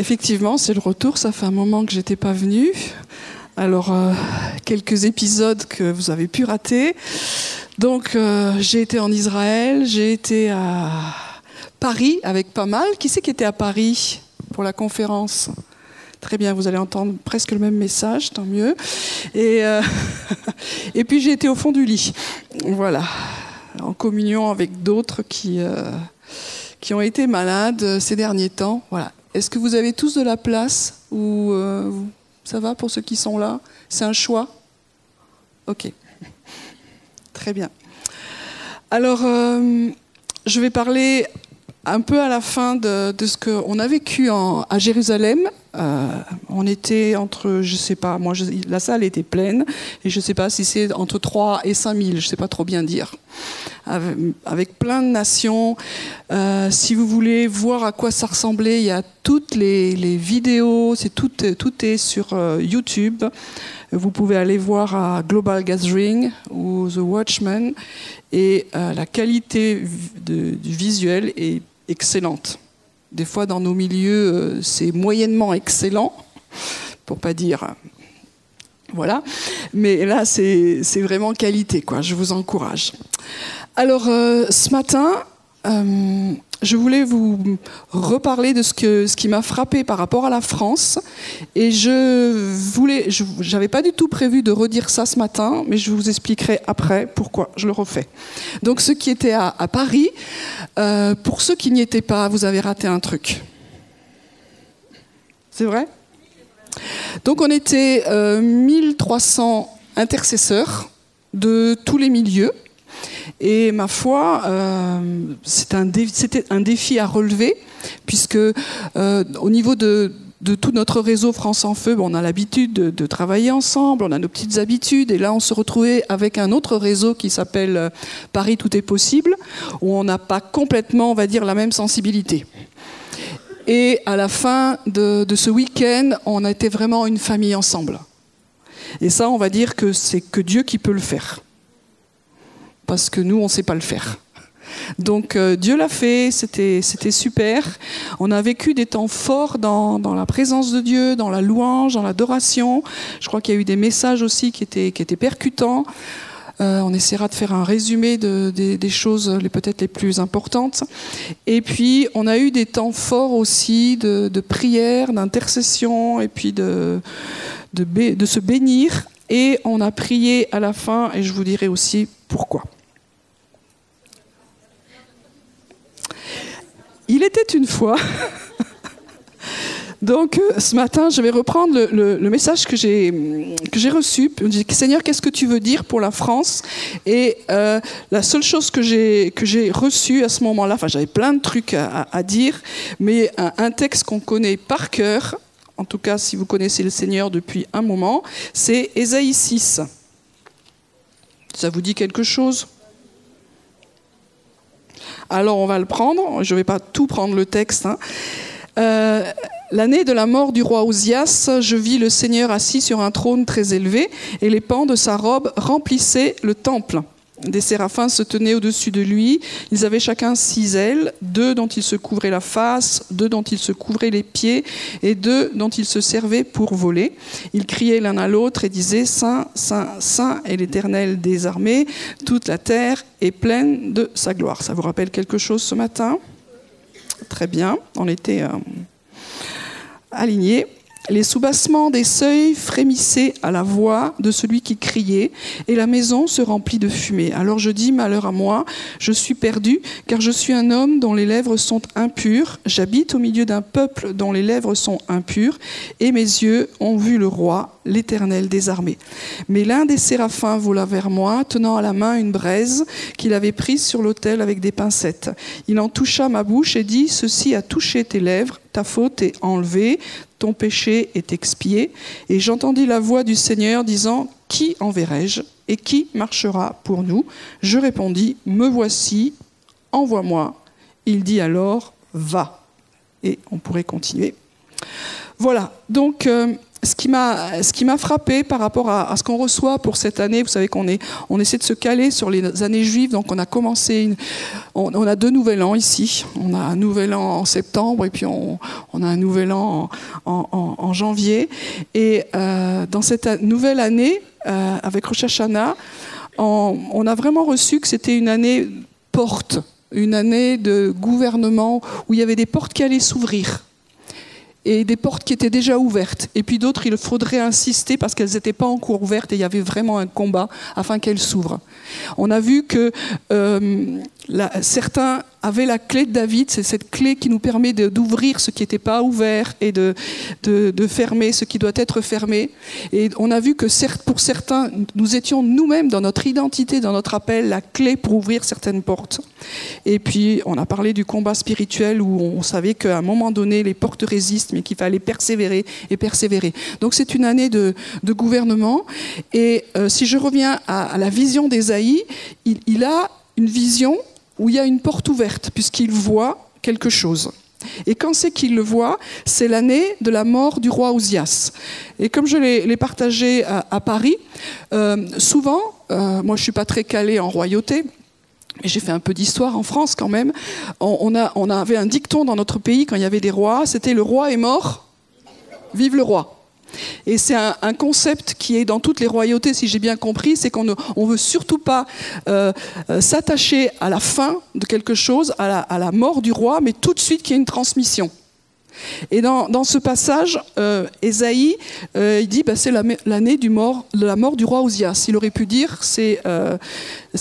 Effectivement, c'est le retour. Ça fait un moment que j'étais pas venue. Alors, euh, quelques épisodes que vous avez pu rater. Donc, euh, j'ai été en Israël, j'ai été à Paris avec pas mal. Qui c'est qui était à Paris pour la conférence? Très bien, vous allez entendre presque le même message, tant mieux. Et, euh, et puis j'ai été au fond du lit, voilà, en communion avec d'autres qui, qui ont été malades ces derniers temps. Voilà. Est-ce que vous avez tous de la place ou ça va pour ceux qui sont là? C'est un choix? Ok. Très bien. Alors, euh, je vais parler un peu à la fin de, ce qu'on a vécu à Jérusalem. Euh, on était entre, je sais pas, moi, la salle était pleine, et je ne sais pas si c'est entre 3 et 5 000, je ne sais pas trop bien dire. Avec, plein de nations. Euh, si vous voulez voir à quoi ça ressemblait, il y a toutes les, vidéos, c'est tout, tout est sur YouTube. Vous pouvez aller voir à Global Gathering ou The Watchman et euh, la qualité du visuel est excellente. Des fois, dans nos milieux, euh, c'est moyennement excellent, pour pas dire. Voilà. Mais là, c'est vraiment qualité, quoi. Je vous encourage. Alors, euh, ce matin, je voulais vous reparler de ce, ce qui m'a frappé par rapport à la France. Et je voulais, je n'avais pas du tout prévu de redire ça ce matin, mais je vous expliquerai après pourquoi je le refais. Donc, ceux qui étaient à, Paris, euh, pour ceux qui n'y étaient pas, vous avez raté un truc. C'est vrai? Donc, on était 1300 euh, intercesseurs de tous les milieux. Et ma foi, euh, c'était un, défi à relever, puisque euh, au niveau de, tout notre réseau France en Feu, on a l'habitude de, travailler ensemble, on a nos petites habitudes, et là on se retrouvait avec un autre réseau qui s'appelle euh, Paris Tout est possible, où on n'a pas complètement, on va dire, la même sensibilité. Et à la fin de, de ce week-end, on a été vraiment une famille ensemble. Et ça, on va dire que c'est que Dieu qui peut le faire parce que nous, on ne sait pas le faire. Donc euh, Dieu l'a fait, c'était, super. On a vécu des temps forts dans, la présence de Dieu, dans la louange, dans l'adoration. Je crois qu'il y a eu des messages aussi qui étaient, percutants. Euh, on essaiera de faire un résumé de, des choses peut-être les plus importantes. Et puis, on a eu des temps forts aussi de, prière, d'intercession, et puis de se bénir. Et on a prié à la fin, et je vous dirai aussi pourquoi. Il était une fois. Donc euh, ce matin, je vais reprendre le, message que j'ai reçu. Je dis Seigneur, qu'est-ce que tu veux dire pour la France? Et euh, la seule chose que j'ai que j'ai reçue à ce moment-là, enfin j'avais plein de trucs à, dire, mais un, texte qu'on connaît par cœur, en tout cas si vous connaissez le Seigneur depuis un moment, c'est Ésaïe 6. Ça vous dit quelque chose? Alors on va le prendre, je ne vais pas tout prendre le texte. Hein. Euh, l'année de la mort du roi Ozias, je vis le Seigneur assis sur un trône très élevé, et les pans de sa robe remplissaient le temple. Des séraphins se tenaient au-dessus de lui. Ils avaient chacun six ailes, deux dont ils se couvraient la face, deux dont ils se couvraient les pieds, et deux dont ils se servaient pour voler. Ils criaient l'un à l'autre et disaient Saint, Saint, Saint est l'Éternel des armées. Toute la terre est pleine de sa gloire. Ça vous rappelle quelque chose ce matin? Très bien. On était euh, alignés. Les soubassements des seuils frémissaient à la voix de celui qui criait, et la maison se remplit de fumée. Alors je dis, malheur à moi, je suis perdu, car je suis un homme dont les lèvres sont impures, j'habite au milieu d'un peuple dont les lèvres sont impures, et mes yeux ont vu le roi, l'Éternel des armées. Mais l'un des séraphins vola vers moi, tenant à la main une braise qu'il avait prise sur l'autel avec des pincettes. Il en toucha ma bouche et dit, Ceci a touché tes lèvres, ta faute est enlevée, ton péché est expié. Et j'entendis la voix du Seigneur disant, Qui enverrai-je et qui marchera pour nous? Je répondis, Me voici, envoie-moi. Il dit alors, Va. Et on pourrait continuer. Voilà, donc euh, ce qui m'a frappé par rapport à, ce qu'on reçoit pour cette année, vous savez qu'on on essaie de se caler sur les années juives, donc on a commencé on, a deux nouvel an ici, on a un nouvel an en septembre et puis on, a un nouvel an en, en, janvier. Et euh, dans cette nouvelle année euh, avec Rosh Hashanah, on, on a vraiment reçu que c'était une année porte, une année de gouvernement où il y avait des portes qui allaient s'ouvrir et des portes qui étaient déjà ouvertes. Et puis d'autres, il faudrait insister parce qu'elles n'étaient pas encore ouvertes et il y avait vraiment un combat afin qu'elles s'ouvrent. On a vu que euh, certains avaient la clé de David, c'est cette clé qui nous permet d'ouvrir ce qui n'était pas ouvert et de, de, fermer ce qui doit être fermé. Et on a vu que certes, pour certains, nous étions nous-mêmes dans notre identité, dans notre appel, la clé pour ouvrir certaines portes. Et puis on a parlé du combat spirituel où on savait qu'à un moment donné, les portes résistent, mais qu'il fallait persévérer et persévérer. Donc c'est une année de, de, gouvernement. Et euh, si je reviens à, la vision d'Ésaïe, il, il a une vision où il y a une porte ouverte, puisqu'il voit quelque chose. Et quand c'est qu'il le voit, c'est l'année de la mort du roi Ouzias. Et comme je l'ai partagé à, Paris, euh, souvent, euh, moi je suis pas très calé en royauté, mais j'ai fait un peu d'histoire en France quand même. On avait un dicton dans notre pays quand il y avait des rois, c'était le roi est mort, vive le roi. Et c'est un, concept qui est dans toutes les royautés, si j'ai bien compris, c'est qu'on ne on veut surtout pas euh, euh, s'attacher à la fin de quelque chose, à la, mort du roi, mais tout de suite qu'il y ait une transmission. Et dans, ce passage, euh, Ésaïe, il dit bah, c'est l'année de la mort du roi Osias. Il aurait pu dire, c'est,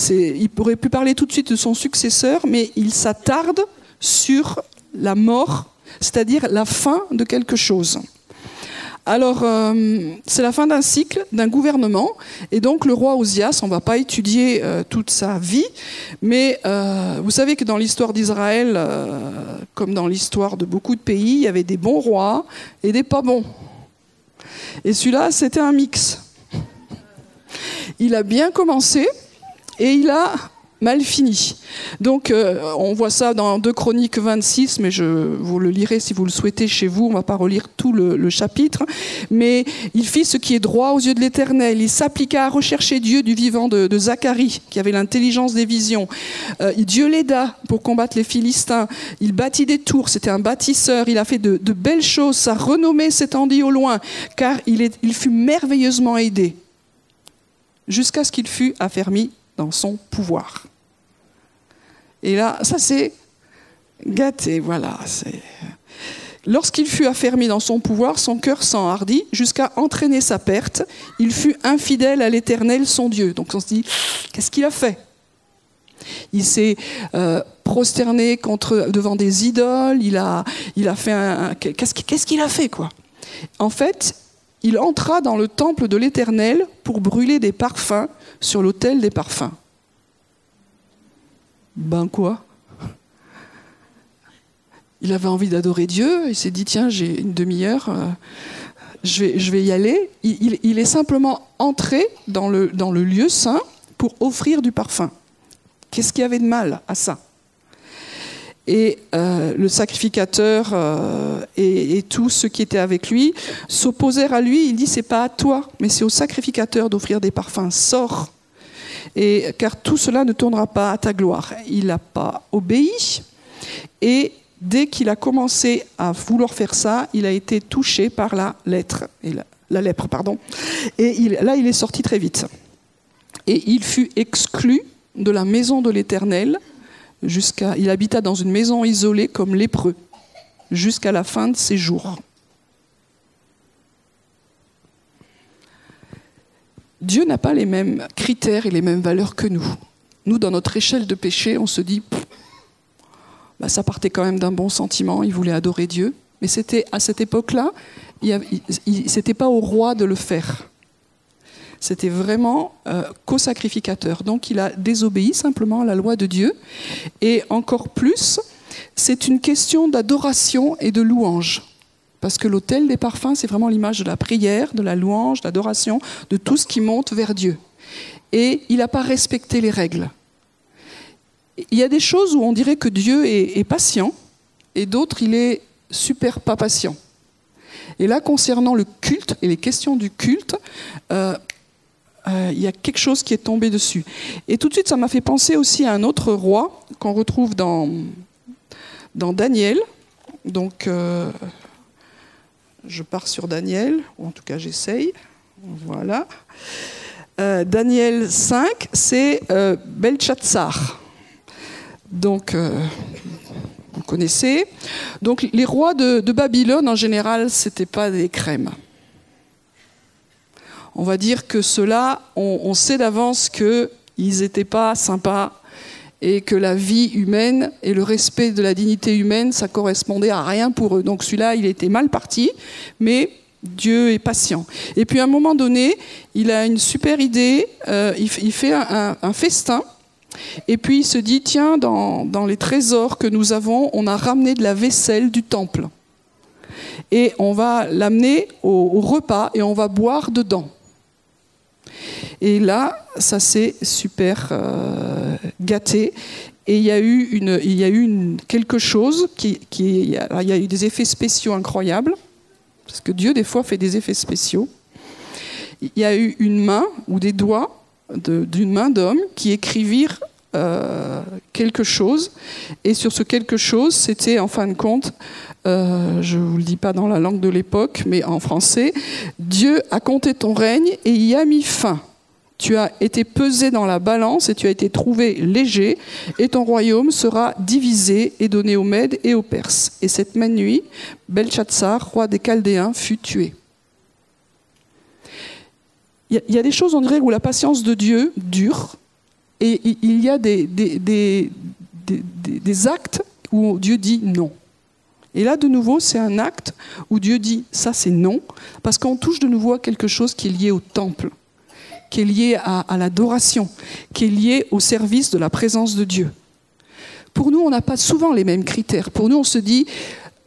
il aurait pu parler tout de suite de son successeur, mais il s'attarde sur la mort, c'est-à-dire la fin de quelque chose. Alors, euh, c'est la fin d'un cycle, d'un gouvernement, et donc le roi Osias, on ne va pas étudier euh, toute sa vie, mais euh, vous savez que dans l'histoire d'Israël, comme dans l'histoire de beaucoup de pays, il y avait des bons rois et des pas bons. Et celui-là, c'était un mix. Il a bien commencé, et il a mal fini. Donc euh, on voit ça dans 2 Chroniques 26, mais je vous le lirez si vous le souhaitez chez vous, on ne va pas relire tout le, chapitre. Mais il fit ce qui est droit aux yeux de l'Éternel, il s'appliqua à rechercher Dieu du vivant de, Zacharie, qui avait l'intelligence des visions. Euh, Dieu l'aida pour combattre les Philistins, il bâtit des tours, c'était un bâtisseur, il a fait de, belles choses, sa renommée s'étendit au loin, car il, fut merveilleusement aidé, jusqu'à ce qu'il fût affermi dans son pouvoir. Et là, ça c'est gâté, voilà. Lorsqu'il fut affermi dans son pouvoir, son cœur s'enhardit jusqu'à entraîner sa perte. Il fut infidèle à l'Éternel, son Dieu. Donc on se dit, qu'est-ce qu'il a fait? Il s'est euh, prosterné devant des idoles. Il a, fait un, qu'est-ce qu'il a fait quoi? En fait, il entra dans le temple de l'Éternel pour brûler des parfums sur l'autel des parfums. Ben quoi? Il avait envie d'adorer Dieu, il s'est dit tiens, j'ai une demi-heure, euh, je, vais, y aller. Il, est simplement entré dans le, dans le lieu saint pour offrir du parfum. Qu'est-ce qu'il y avait de mal à ça? Et euh, le sacrificateur euh, et, et, tous ceux qui étaient avec lui s'opposèrent à lui. Il dit c'est pas à toi, mais c'est au sacrificateur d'offrir des parfums. Sors car tout cela ne tournera pas à ta gloire. Il n'a pas obéi, et dès qu'il a commencé à vouloir faire ça, il a été touché par la lettre, et lèpre, et là il est sorti très vite. Et il fut exclu de la maison de l'Éternel jusqu'à, il habita dans une maison isolée comme lépreux jusqu'à la fin de ses jours. Dieu n'a pas les mêmes critères et les mêmes valeurs que nous. Nous, dans notre échelle de péché, on se dit, bah, ça partait quand même d'un bon sentiment, il voulait adorer Dieu. Mais c'était à cette époque-là, c'était pas au roi de le faire. C'était vraiment euh, co-sacrificateur. Donc il a désobéi simplement à la loi de Dieu. Et encore plus, c'est une question d'adoration et de louange. Parce que l'autel des parfums, c'est vraiment l'image de la prière, de la louange, de l'adoration, de tout ce qui monte vers Dieu. Et il n'a pas respecté les règles. Il y a des choses où on dirait que Dieu est, patient, et d'autres, il est super pas patient. Et là, concernant le culte et les questions du culte, euh, euh, il y a quelque chose qui est tombé dessus. Et tout de suite, ça m'a fait penser aussi à un autre roi qu'on retrouve dans, Daniel. Donc, euh, je pars sur Daniel, ou en tout cas j'essaye. Voilà. Euh, Daniel 5, c'est euh, Belshazzar. Donc, vous connaissez. Donc, les rois de, Babylone, en général, ce n'étaient pas des crèmes. On va dire que ceux-là, on sait d'avance qu'ils n'étaient pas sympas et que la vie humaine et le respect de la dignité humaine, ça correspondait à rien pour eux. Donc celui-là, il était mal parti, mais Dieu est patient. Et puis à un moment donné, il a une super idée, euh, il, fait un, festin, et puis il se dit, tiens, dans, les trésors que nous avons, on a ramené de la vaisselle du temple. Et on va l'amener au repas et on va boire dedans. Et là, ça s'est super euh, gâté. Et il y a eu, une, il y a eu quelque chose qui, qui il, y a, eu des effets spéciaux incroyables, parce que Dieu des fois fait des effets spéciaux. Il y a eu une main ou des doigts d'une main d'homme qui écrivirent euh, quelque chose. Et sur ce quelque chose, c'était en fin de compte, euh, je ne vous le dis pas dans la langue de l'époque, mais en français, Dieu a compté ton règne et y a mis fin. Tu as été pesé dans la balance et tu as été trouvé léger, et ton royaume sera divisé et donné aux Mèdes et aux Perses. Et cette même nuit, Belshazzar, roi des Chaldéens, fut tué. Il y, a des choses, on dirait, où la patience de Dieu dure, et il y a des, actes où Dieu dit non. Et là, de nouveau, c'est un acte où Dieu dit ça, c'est non, parce qu'on touche de nouveau à quelque chose qui est lié au temple qui est lié à, l'adoration, qui est lié au service de la présence de Dieu. Pour nous, on n'a pas souvent les mêmes critères. Pour nous, on se dit,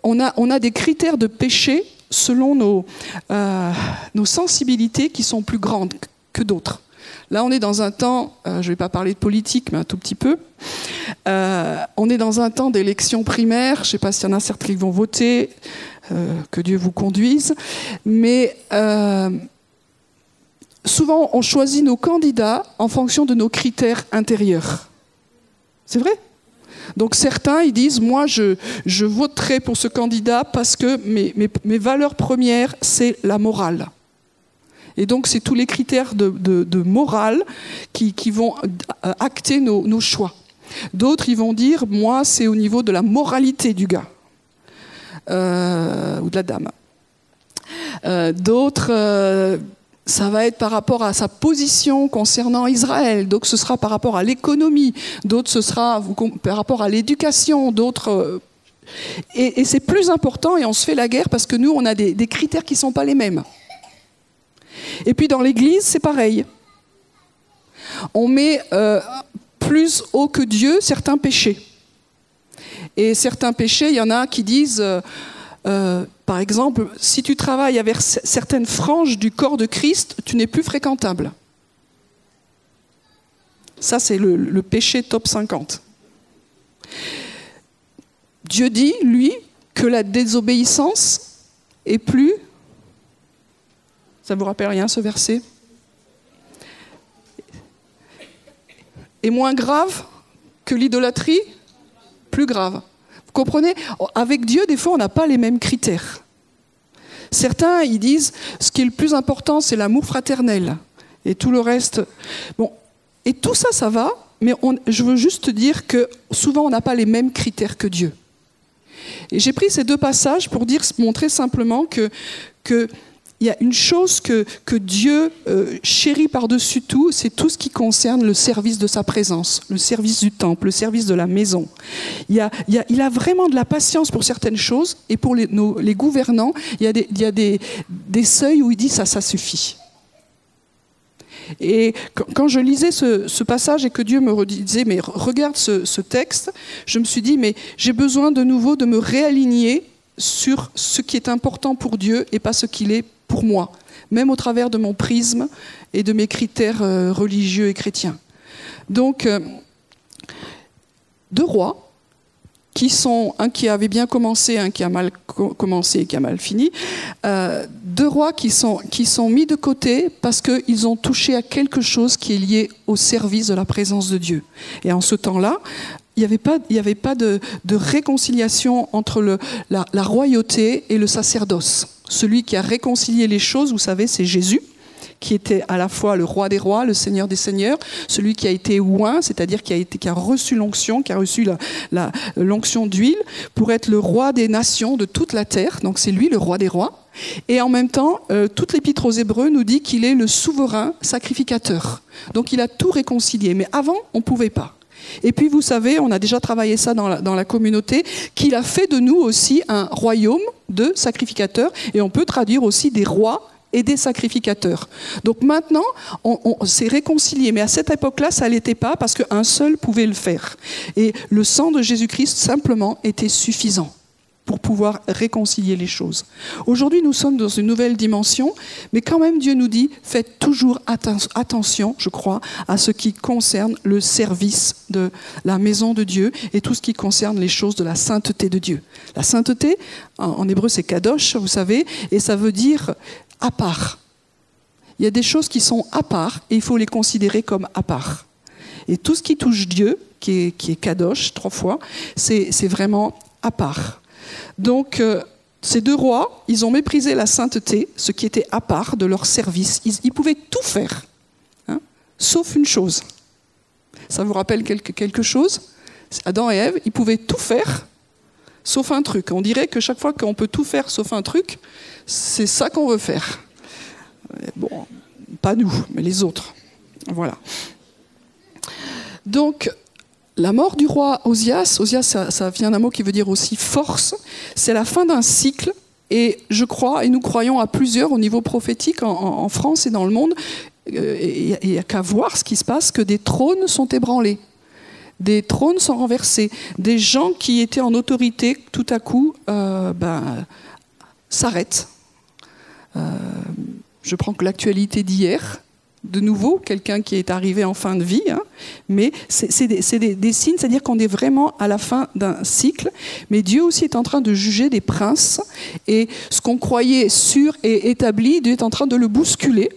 on a, des critères de péché selon euh, nos sensibilités qui sont plus grandes que d'autres. Là, on est dans un temps, euh, je ne vais pas parler de politique, mais un tout petit peu. Euh, on est dans un temps d'élection primaire. Je ne sais pas s'il y en a certains qui vont voter, que Dieu vous conduise. Mais souvent on choisit nos candidats en fonction de nos critères intérieurs. C'est vrai? Donc certains, ils disent, moi, je, voterai pour ce candidat parce que mes, valeurs premières, c'est la morale. Et donc, c'est tous les critères de, morale qui, vont acter nos, choix. D'autres, ils vont dire, moi, c'est au niveau de la moralité du gars euh, ou de la dame. Euh, d'autres, euh, ça va être par rapport à sa position concernant Israël, donc ce sera par rapport à l'économie, d'autres ce sera par rapport à l'éducation, d'autres... Euh, et, c'est plus important et on se fait la guerre parce que nous, on a des, critères qui ne sont pas les mêmes. Et puis dans l'Église, c'est pareil. On met euh, plus haut que Dieu certains péchés. Et certains péchés, il y en a qui disent... Euh, par exemple, si tu travailles avec certaines franges du corps de Christ, tu n'es plus fréquentable. Ça, c'est le, péché top 50. Dieu dit, lui, que la désobéissance est plus... Ça vous rappelle rien ce verset? Est moins grave que l'idolâtrie Plus grave. Vous comprenez? Avec Dieu, des fois, on n'a pas les mêmes critères. Certains, ils disent, ce qui est le plus important, c'est l'amour fraternel. Et tout le reste. Bon. Et tout ça, ça va, mais je veux juste dire que souvent, on n'a pas les mêmes critères que Dieu. Et j'ai pris ces deux passages pour montrer simplement que, que il y a une chose que, que Dieu euh, chérit par-dessus tout, c'est tout ce qui concerne le service de sa présence, le service du temple, le service de la maison. Il, y a, vraiment de la patience pour certaines choses, et pour les, gouvernants, il y a, des, seuils où il dit ça, ça suffit. Et quand je lisais ce, passage et que Dieu me disait, mais regarde ce texte, je me suis dit, mais j'ai besoin de nouveau de me réaligner sur ce qui est important pour Dieu et pas ce qu'il est pour moi, même au travers de mon prisme et de mes critères euh, religieux et chrétiens. Donc, euh, deux rois, qui sont un qui avait bien commencé, un qui a mal commencé et qui a mal fini, euh, deux rois qui sont, qui sont mis de côté parce qu'ils ont touché à quelque chose qui est lié au service de la présence de Dieu. Et en ce temps-là, il n'y avait pas, il avait pas de, de réconciliation entre la royauté et le sacerdoce. Celui qui a réconcilié les choses, vous savez, c'est Jésus qui était à la fois le roi des rois, le seigneur des seigneurs, celui qui a été oint, c'est-à-dire qui a, qui a reçu l'onction, qui a reçu l'onction d'huile, pour être le roi des nations de toute la terre. Donc c'est lui le roi des rois. Et en même temps, euh, toute l'épître aux Hébreux nous dit qu'il est le souverain sacrificateur. Donc il a tout réconcilié. Mais avant, on ne pouvait pas. Et puis vous savez, on a déjà travaillé ça dans la, communauté, qu'il a fait de nous aussi un royaume de sacrificateurs, et on peut traduire aussi des rois et des sacrificateurs. Donc maintenant, on, s'est réconcilié, mais à cette époque-là, ça l'était pas parce qu'un seul pouvait le faire. Et le sang de Jésus-Christ simplement était suffisant pour pouvoir réconcilier les choses. Aujourd'hui, nous sommes dans une nouvelle dimension, mais quand même, Dieu nous dit, faites toujours attention, je crois, à ce qui concerne le service de la maison de Dieu et tout ce qui concerne les choses de la sainteté de Dieu. La sainteté, en hébreu, c'est kadosh, vous savez, et ça veut dire à part. Il y a des choses qui sont à part et il faut les considérer comme à part. Et tout ce qui touche Dieu, qui est, qui est kadosh trois fois, c'est vraiment à part. Donc, euh, ces deux rois, ils ont méprisé la sainteté, ce qui était à part de leur service. Ils, pouvaient tout faire, hein, sauf une chose. Ça vous rappelle quelque, quelque chose? Adam et Ève, ils pouvaient tout faire, sauf un truc. On dirait que chaque fois qu'on peut tout faire sauf un truc, c'est ça qu'on veut faire. Bon, pas nous, mais les autres. Voilà. Donc, la mort du roi Osias, Osias, ça, vient d'un mot qui veut dire aussi force, c'est la fin d'un cycle. Et je crois, et nous croyons à plusieurs au niveau prophétique en, France et dans le monde, il n'y a qu'à voir ce qui se passe, que des trônes sont ébranlés des trônes sont renversés, des gens qui étaient en autorité tout à coup euh, ben, s'arrêtent. Euh, je prends que l'actualité d'hier, de nouveau, quelqu'un qui est arrivé en fin de vie, hein, mais c'est des, des, signes, c'est-à-dire qu'on est vraiment à la fin d'un cycle, mais Dieu aussi est en train de juger des princes, et ce qu'on croyait sûr et établi, Dieu est en train de le bousculer,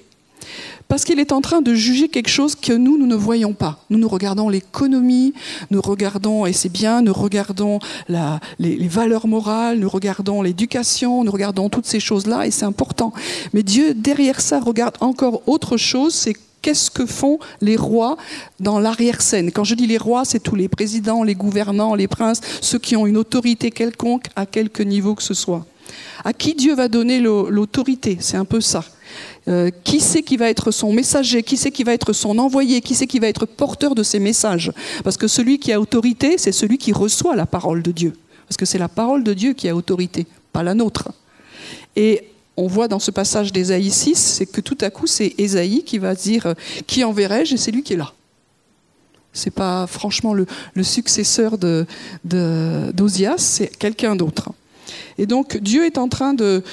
parce qu'il est en train de juger quelque chose que nous, nous ne voyons pas. Nous, nous regardons l'économie, nous regardons, et c'est bien, nous regardons les, les, valeurs morales, nous regardons l'éducation, nous regardons toutes ces choses-là, et c'est important. Mais Dieu, derrière ça, regarde encore autre chose, c'est qu'est-ce que font les rois dans l'arrière-scène. Quand je dis les rois, c'est tous les présidents, les gouvernants, les princes, ceux qui ont une autorité quelconque à quelque niveau que ce soit. À qui Dieu va donner l'autorité? C'est un peu ça. Euh, qui c'est qui va être son messager, qui c'est qui va être son envoyé, qui c'est qui va être porteur de ces messages? Parce que celui qui a autorité, c'est celui qui reçoit la parole de Dieu. Parce que c'est la parole de Dieu qui a autorité, pas la nôtre. Et on voit dans ce passage d'Ésaïe 6, c'est que tout à coup, c'est Ésaïe qui va dire euh, Qui enverrai-je? Et c'est lui qui est là. C'est pas franchement le, successeur d'Osias, de, c'est quelqu'un d'autre. Et donc Dieu est en train de,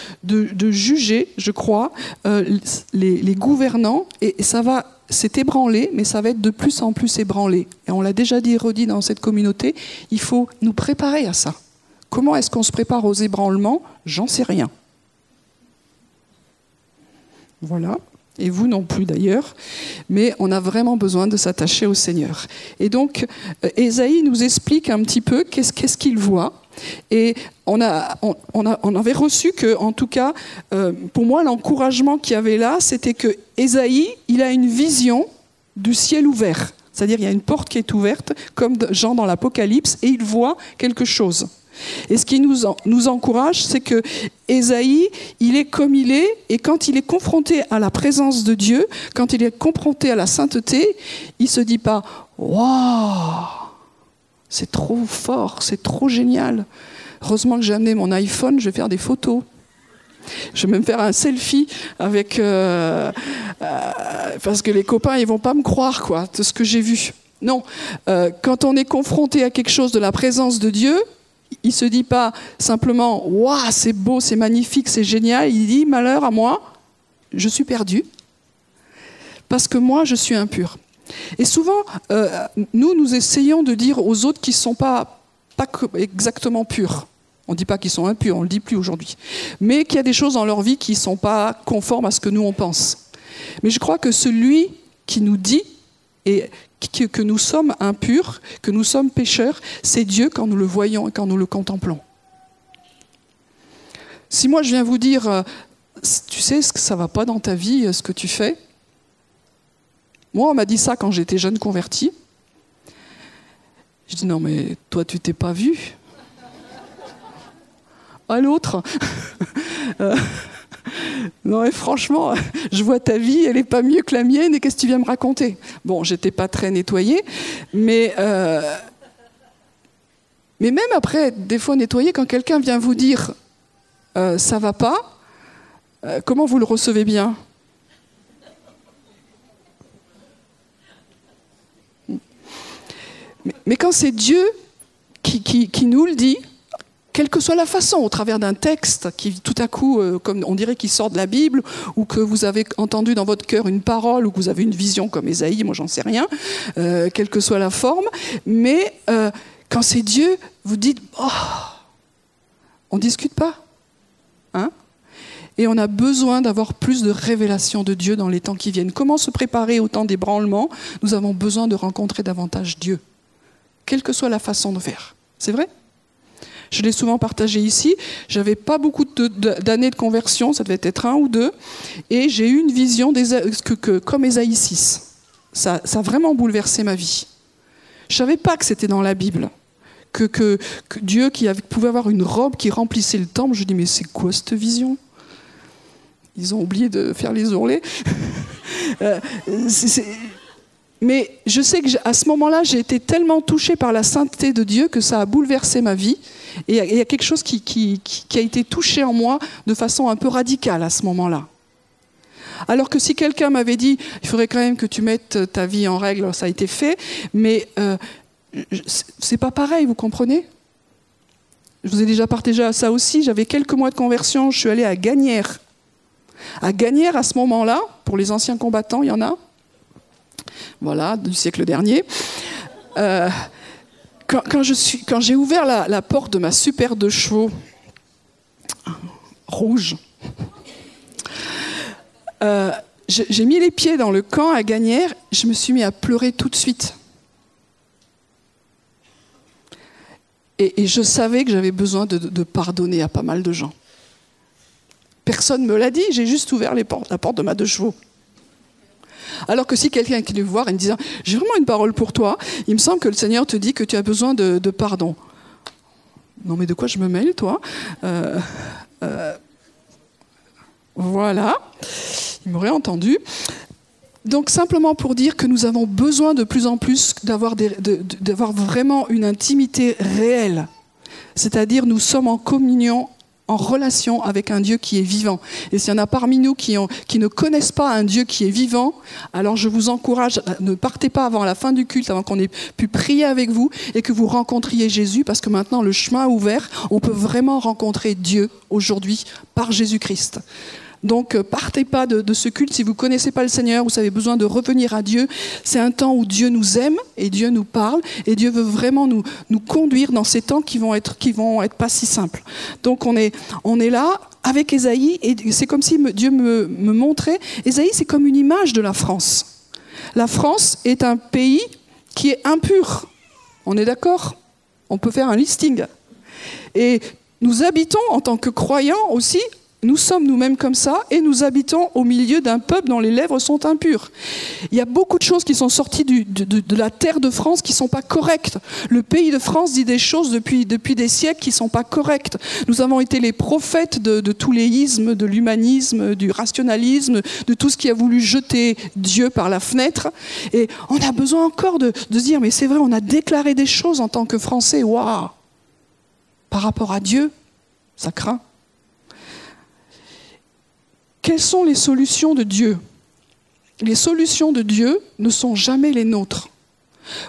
juger, je crois, euh, les, gouvernants, et ça va, c'est ébranlé, mais ça va être de plus en plus ébranlé. Et on l'a déjà dit et redit dans cette communauté, il faut nous préparer à ça. Comment est-ce qu'on se prépare aux ébranlements? J'en sais rien. Voilà et vous non plus d'ailleurs, mais on a vraiment besoin de s'attacher au Seigneur. Et donc, euh, nous explique un petit peu qu'est-ce qu'il voit. Et on, a, on, avait reçu que, en tout cas, euh, pour moi, l'encouragement qu'il y avait là, c'était que Esaïe, il a une vision du ciel ouvert. C'est-à-dire, il y a une porte qui est ouverte, comme Jean dans l'Apocalypse, et il voit quelque chose. Et ce qui nous, nous encourage, c'est que Ésaïe, il est comme il est, et quand il est confronté à la présence de Dieu, quand il est confronté à la sainteté, il se dit pas Waouh, c'est trop fort, c'est trop génial. Heureusement que j'ai amené mon iPhone, je vais faire des photos. Je vais même faire un selfie avec euh, euh, parce que les copains ils vont pas me croire quoi de ce que j'ai vu. Non, euh, quand on est confronté à quelque chose de la présence de Dieu, il se dit pas simplement waouh c'est beau, c'est magnifique, c'est génial. Il dit malheur à moi, je suis perdu parce que moi je suis impur. Et souvent, euh, nous nous essayons de dire aux autres qui ne sont pas pas exactement purs. On ne dit pas qu'ils sont impurs, on ne le dit plus aujourd'hui. Mais qu'il y a des choses dans leur vie qui ne sont pas conformes à ce que nous on pense. Mais je crois que celui qui nous dit et que nous sommes impurs, que nous sommes pécheurs, c'est Dieu quand nous le voyons et quand nous le contemplons. Si moi je viens vous dire, euh, tu sais ce que ça va pas dans ta vie, euh, ce que tu fais. Moi, on m'a dit ça quand j'étais jeune converti. Je dis non mais toi tu t'es pas vu. À l'autre. Euh, non, et franchement, je vois ta vie, elle n'est pas mieux que la mienne, et qu'est-ce que tu viens me raconter? Bon, j'étais pas très nettoyée, mais, euh, mais même après, des fois nettoyée, quand quelqu'un vient vous dire euh, ça va pas, comment vous le recevez bien? Mais, quand c'est Dieu qui nous le dit, quelle que soit la façon, au travers d'un texte qui tout à coup, euh, comme on dirait qu'il sort de la Bible, ou que vous avez entendu dans votre cœur une parole, ou que vous avez une vision comme Ésaïe, moi j'en sais rien, euh, quelle que soit la forme, mais euh, quand c'est Dieu, vous dites, oh, on discute pas, hein et on a besoin d'avoir plus de révélations de Dieu dans les temps qui viennent. Comment se préparer au temps des branlements Nous avons besoin de rencontrer davantage Dieu, quelle que soit la façon de faire. C'est vrai? Je l'ai souvent partagé ici. J'avais pas beaucoup d'années de, conversion, ça devait être un ou deux, et j'ai eu une vision que, comme Ésaïe 6. Ça, ça, a vraiment bouleversé ma vie. Je savais pas que c'était dans la Bible. Que, que, Dieu qui pouvait avoir une robe qui remplissait le temple, je dis mais c'est quoi cette vision? Ils ont oublié de faire les ourlets. Euh, mais je sais que à ce moment-là, j'ai été tellement touchée par la sainteté de Dieu que ça a bouleversé ma vie. Et il y, a quelque chose qui, a été touché en moi de façon un peu radicale à ce moment-là. Alors que si quelqu'un m'avait dit, il faudrait quand même que tu mettes ta vie en règle, ça a été fait, mais euh, c'est pas pareil, vous comprenez? Je vous ai déjà partagé ça aussi. J'avais quelques mois de conversion, je suis allée à Gagnères. À Gagnères, à ce moment-là, pour les anciens combattants, il y en a. Voilà, du siècle dernier. Euh, quand, j'ai ouvert la, porte de ma super de chevaux rouge, euh, j'ai mis les pieds dans le camp à Gagnères, je me suis mis à pleurer tout de suite. Et, je savais que j'avais besoin de, pardonner à pas mal de gens. Personne ne me l'a dit, j'ai juste ouvert la porte de ma deux chevaux. Alors que si quelqu'un est venu voir et me disant J'ai vraiment une parole pour toi, il me semble que le Seigneur te dit que tu as besoin de, pardon. Non, mais de quoi je me mêle, toi euh, euh, Voilà. Il m'aurait entendu. Donc simplement pour dire que nous avons besoin de plus en plus d'avoir vraiment une intimité réelle. C'est-à-dire nous sommes en communion en relation avec un Dieu qui est vivant. Et s'il y en a parmi nous qui, ne connaissent pas un Dieu qui est vivant, alors je vous encourage, ne partez pas avant la fin du culte, avant qu'on ait pu prier avec vous et que vous rencontriez Jésus, parce que maintenant le chemin est ouvert, on peut vraiment rencontrer Dieu aujourd'hui par Jésus-Christ. Donc euh, partez pas de, ce culte si vous connaissez pas le Seigneur, vous avez besoin de revenir à Dieu. C'est un temps où Dieu nous aime et Dieu nous parle et Dieu veut vraiment nous, nous conduire dans ces temps qui vont être qui vont être pas si simples. Donc on est on est là avec Ésaïe et c'est comme si Dieu me, me montrait. Ésaïe c'est comme une image de la France. La France est un pays qui est impur. On est d'accord? On peut faire un listing. Et nous habitons en tant que croyants aussi nous sommes nous-mêmes comme ça et nous habitons au milieu d'un peuple dont les lèvres sont impures. Il y a beaucoup de choses qui sont sorties de, la terre de France qui ne sont pas correctes. Le pays de France dit des choses depuis, des siècles qui ne sont pas correctes. Nous avons été les prophètes de, tous les ismes, de l'humanisme, du rationalisme, de tout ce qui a voulu jeter Dieu par la fenêtre. Et on a besoin encore de, de dire, mais c'est vrai, on a déclaré des choses en tant que Français. Waouh Par rapport à Dieu, ça craint. Quelles sont les solutions de Dieu? Les solutions de Dieu ne sont jamais les nôtres.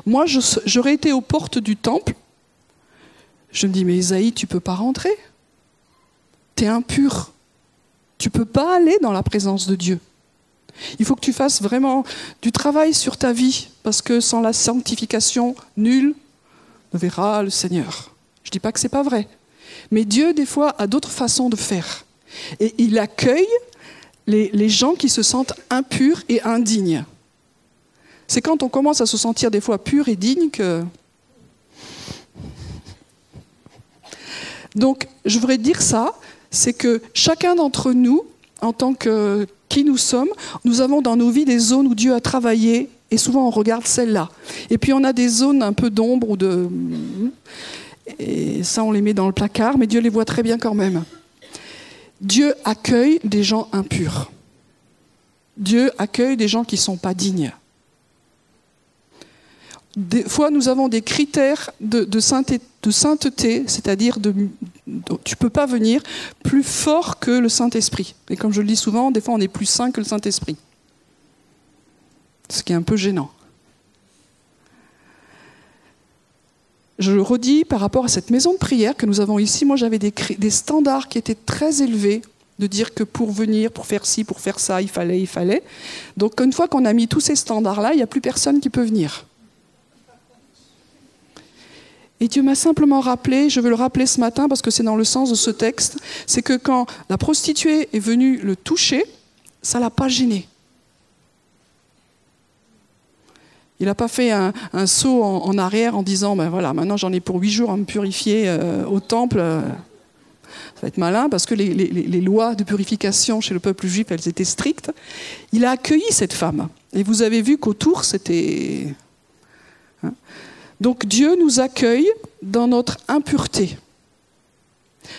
Moi, j'aurais été aux portes du temple. Je me dis, mais Isaïe, tu peux pas rentrer? Tu es impur. Tu peux pas aller dans la présence de Dieu. Il faut que tu fasses vraiment du travail sur ta vie, parce que sans la sanctification, nul ne verra le Seigneur. Je ne dis pas que ce n'est pas vrai. Mais Dieu, des fois, a d'autres façons de faire. Et il accueille les, gens qui se sentent impurs et indignes. C'est quand on commence à se sentir des fois pur et digne que... Donc, je voudrais dire ça, c'est que chacun d'entre nous, en tant que qui nous sommes, nous avons dans nos vies des zones où Dieu a travaillé, et souvent on regarde celle-là. Et puis on a des zones un peu d'ombre ou de... Et ça, on les met dans le placard, mais Dieu les voit très bien quand même. Dieu accueille des gens impurs. Dieu accueille des gens qui ne sont pas dignes. Des fois, nous avons des critères de, sainteté, c'est-à-dire de, tu ne peux pas venir plus fort que le Saint-Esprit. Et comme je le dis souvent, des fois, on est plus saint que le Saint-Esprit. Ce qui est un peu gênant. Je redis par rapport à cette maison de prière que nous avons ici. Moi, j'avais des, des standards qui étaient très élevés de dire que pour venir, pour faire ci, pour faire ça, il fallait, il fallait. Donc une fois qu'on a mis tous ces standards-là, il n'y a plus personne qui peut venir. Et Dieu m'a simplement rappelé, je veux le rappeler ce matin parce que c'est dans le sens de ce texte, c'est que quand la prostituée est venue le toucher, ça ne l'a pas gêné. Il n'a pas fait un, saut en, arrière en disant, ben voilà, maintenant j'en ai pour huit jours à me purifier euh, au temple. Ça va être malin parce que les, les, lois de purification chez le peuple juif, elles étaient strictes. Il a accueilli cette femme. Et vous avez vu qu'autour, c'était... Hein. Donc Dieu nous accueille dans notre impureté.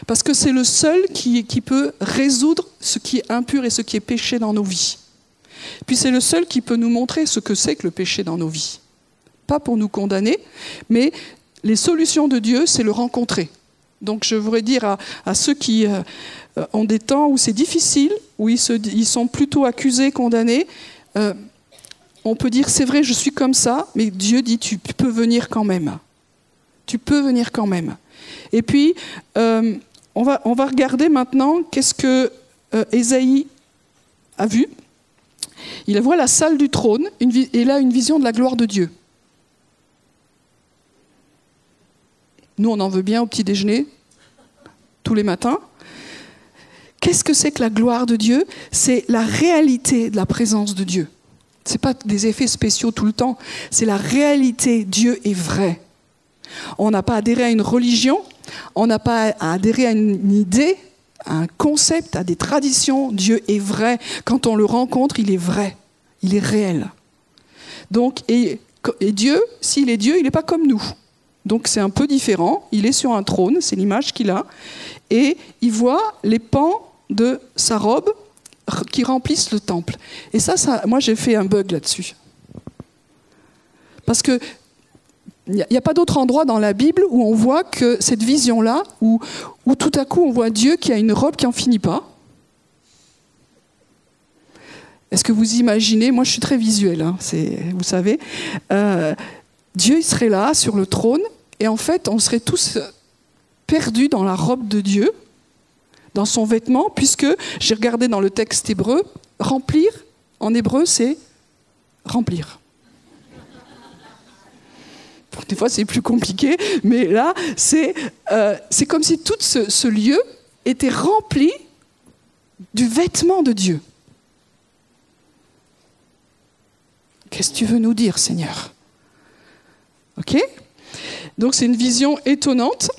Parce que c'est le seul qui, peut résoudre ce qui est impur et ce qui est péché dans nos vies. Puis c'est le seul qui peut nous montrer ce que c'est que le péché dans nos vies. Pas pour nous condamner, mais les solutions de Dieu, c'est le rencontrer. Donc je voudrais dire à, ceux qui euh, ont des temps où c'est difficile, où ils, sont plutôt accusés, condamnés, euh, on peut dire c'est vrai, je suis comme ça, mais Dieu dit tu peux venir quand même. Tu peux venir quand même. Et puis, euh, on, va, on va regarder maintenant qu'est-ce que Ésaïe a vu. Il voit la salle du trône et là une vision de la gloire de Dieu. Nous, on en veut bien au petit déjeuner, tous les matins. Qu'est-ce que c'est que la gloire de Dieu? C'est la réalité de la présence de Dieu. Ce n'est pas des effets spéciaux tout le temps, c'est la réalité. Dieu est vrai. On n'a pas adhéré à une religion, on n'a pas adhéré à une idée, un concept, à des traditions. Dieu est vrai. Quand on le rencontre, il est vrai, il est réel. Donc, et, Dieu, s'il est Dieu, il n'est pas comme nous. Donc c'est un peu différent. Il est sur un trône, c'est l'image qu'il a, et il voit les pans de sa robe qui remplissent le temple. Et ça moi j'ai fait un bug là-dessus. Parce que il n'y a, pas d'autre endroit dans la Bible où on voit que cette vision-là, où, tout à coup on voit Dieu qui a une robe qui n'en finit pas. Est-ce que vous imaginez Moi je suis très visuel, hein, vous savez. Euh, Dieu il serait là sur le trône et en fait on serait tous perdus dans la robe de Dieu dans son vêtement, puisque j'ai regardé dans le texte hébreu, remplir, en hébreu, c'est remplir. Des fois, c'est plus compliqué, mais là, c'est euh, comme si tout ce, lieu était rempli du vêtement de Dieu. Qu'est-ce que tu veux nous dire, Seigneur? Ok? Donc c'est une vision étonnante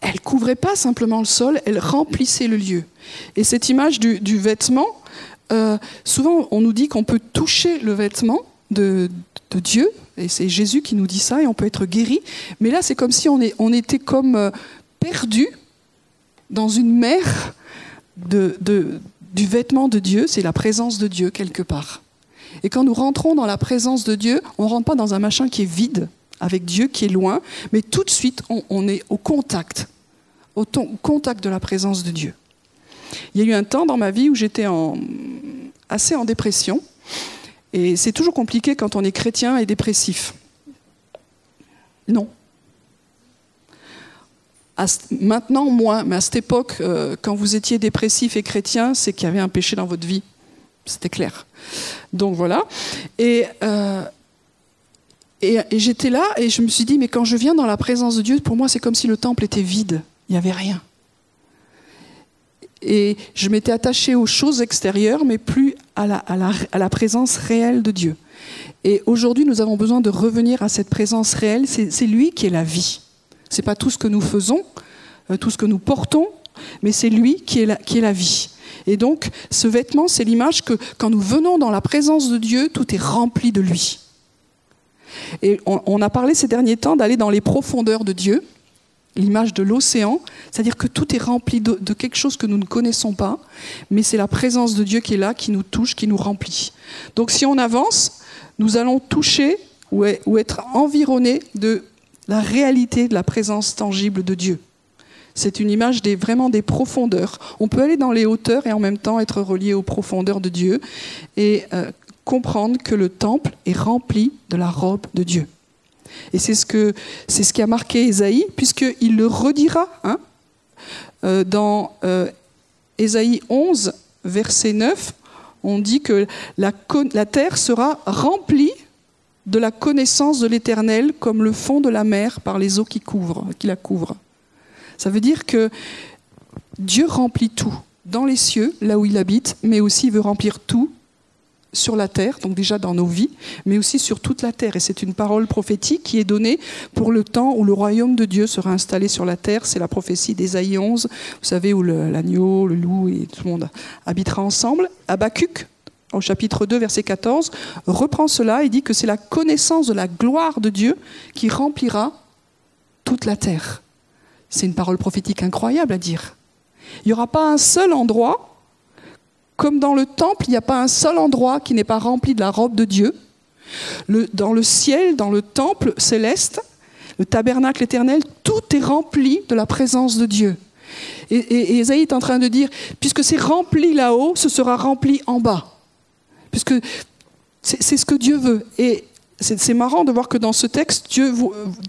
elle couvrait pas simplement le sol, elle remplissait le lieu. Et cette image du, vêtement, euh, souvent on nous dit qu'on peut toucher le vêtement de, Dieu, et c'est Jésus qui nous dit ça, et on peut être guéri. Mais là, c'est comme si on, était comme euh, perdu dans une mer du vêtement de Dieu, c'est la présence de Dieu quelque part. Et quand nous rentrons dans la présence de Dieu, on ne rentre pas dans un machin qui est vide, avec Dieu qui est loin, mais tout de suite on, est au contact, au contact de la présence de Dieu. Il y a eu un temps dans ma vie où j'étais assez en dépression, et c'est toujours compliqué quand on est chrétien et dépressif. Non. maintenant, moins, mais à cette époque, euh, quand vous étiez dépressif et chrétien, c'est qu'il y avait un péché dans votre vie. C'était clair. Donc voilà. Et euh, et, j'étais là et je me suis dit, mais quand je viens dans la présence de Dieu, pour moi, c'est comme si le temple était vide. Il n'y avait rien. Et je m'étais attachée aux choses extérieures, mais plus à la, présence réelle de Dieu. Et aujourd'hui, nous avons besoin de revenir à cette présence réelle. C'est lui qui est la vie. Ce n'est pas tout ce que nous faisons, euh, tout ce que nous portons, mais c'est lui qui est, la, qui est la vie. Et donc, ce vêtement, c'est l'image que quand nous venons dans la présence de Dieu, tout est rempli de lui. Et on, a parlé ces derniers temps d'aller dans les profondeurs de Dieu, l'image de l'océan, c'est-à-dire que tout est rempli de, quelque chose que nous ne connaissons pas, mais c'est la présence de Dieu qui est là, qui nous touche, qui nous remplit. Donc si on avance, nous allons toucher ou être environnés de la réalité de la présence tangible de Dieu. C'est une image vraiment des profondeurs. On peut aller dans les hauteurs et en même temps être relié aux profondeurs de Dieu et euh, comprendre que le temple est rempli de la robe de Dieu. Et c'est ce, que, c'est ce qui a marqué Ésaïe, puisqu'il le redira hein, euh, dans euh, Ésaïe 11, verset 9. On dit que la, la terre sera remplie de la connaissance de l'Éternel comme le fond de la mer par les eaux qui, couvrent, qui la couvrent. Ça veut dire que Dieu remplit tout dans les cieux, là où il habite, mais aussi il veut remplir tout sur la terre, donc déjà dans nos vies, mais aussi sur toute la terre. Et c'est une parole prophétique qui est donnée pour le temps où le royaume de Dieu sera installé sur la terre. C'est la prophétie d'Ésaïe 11, vous savez, où l'agneau, le, loup et tout le monde habitera ensemble. Habacuc, au chapitre 2, verset 14, reprend cela et dit que c'est la connaissance de la gloire de Dieu qui remplira toute la terre. C'est une parole prophétique incroyable à dire. Il n'y aura pas un seul endroit, comme dans le temple, il n'y a pas un seul endroit qui n'est pas rempli de la robe de Dieu. dans le ciel, dans le temple céleste, le tabernacle éternel, tout est rempli de la présence de Dieu. Et, et, est en train de dire, puisque c'est rempli là-haut, ce sera rempli en bas. Puisque c'est ce que Dieu veut. Et c'est marrant de voir que dans ce texte, Dieu,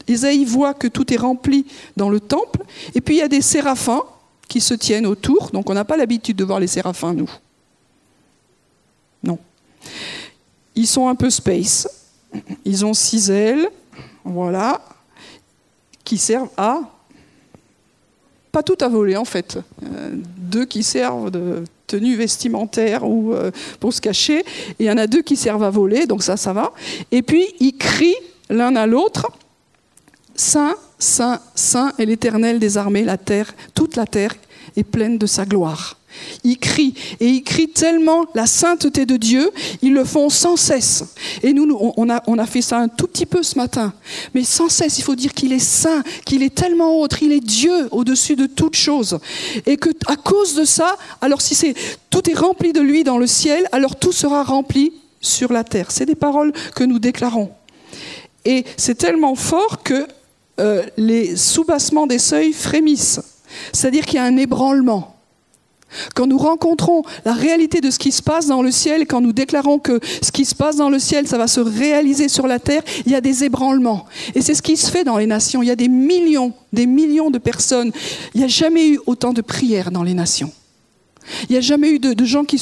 Isaïe voit que tout est rempli dans le temple, et puis il y a des séraphins qui se tiennent autour. Donc on n'a pas l'habitude de voir les séraphins, nous. Ils sont un peu space. Ils ont six ailes, voilà, qui servent à pas tout à voler en fait. Euh, deux qui servent de tenue vestimentaire ou euh, pour se cacher. Et il y en a deux qui servent à voler, donc ça, ça va. Et puis, ils crient l'un à l'autre, Saint, Saint, Saint est l'Éternel des armées, la terre, toute la terre est pleine de sa gloire. Ils crient, et ils crient tellement la sainteté de Dieu, ils le font sans cesse. Et nous, on a, fait ça un tout petit peu ce matin, mais sans cesse, il faut dire qu'il est saint, qu'il est tellement autre, il est Dieu au-dessus de toute chose. Et que à cause de ça, alors si tout est rempli de lui dans le ciel, alors tout sera rempli sur la terre. C'est des paroles que nous déclarons. Et c'est tellement fort que euh, les soubassements des seuils frémissent. C'est-à-dire qu'il y a un ébranlement. Quand nous rencontrons la réalité de ce qui se passe dans le ciel, quand nous déclarons que ce qui se passe dans le ciel, ça va se réaliser sur la terre, il y a des ébranlements. Et c'est ce qui se fait dans les nations. Il y a des millions, des millions de personnes. Il n'y a jamais eu autant de prières dans les nations. Il n'y a jamais eu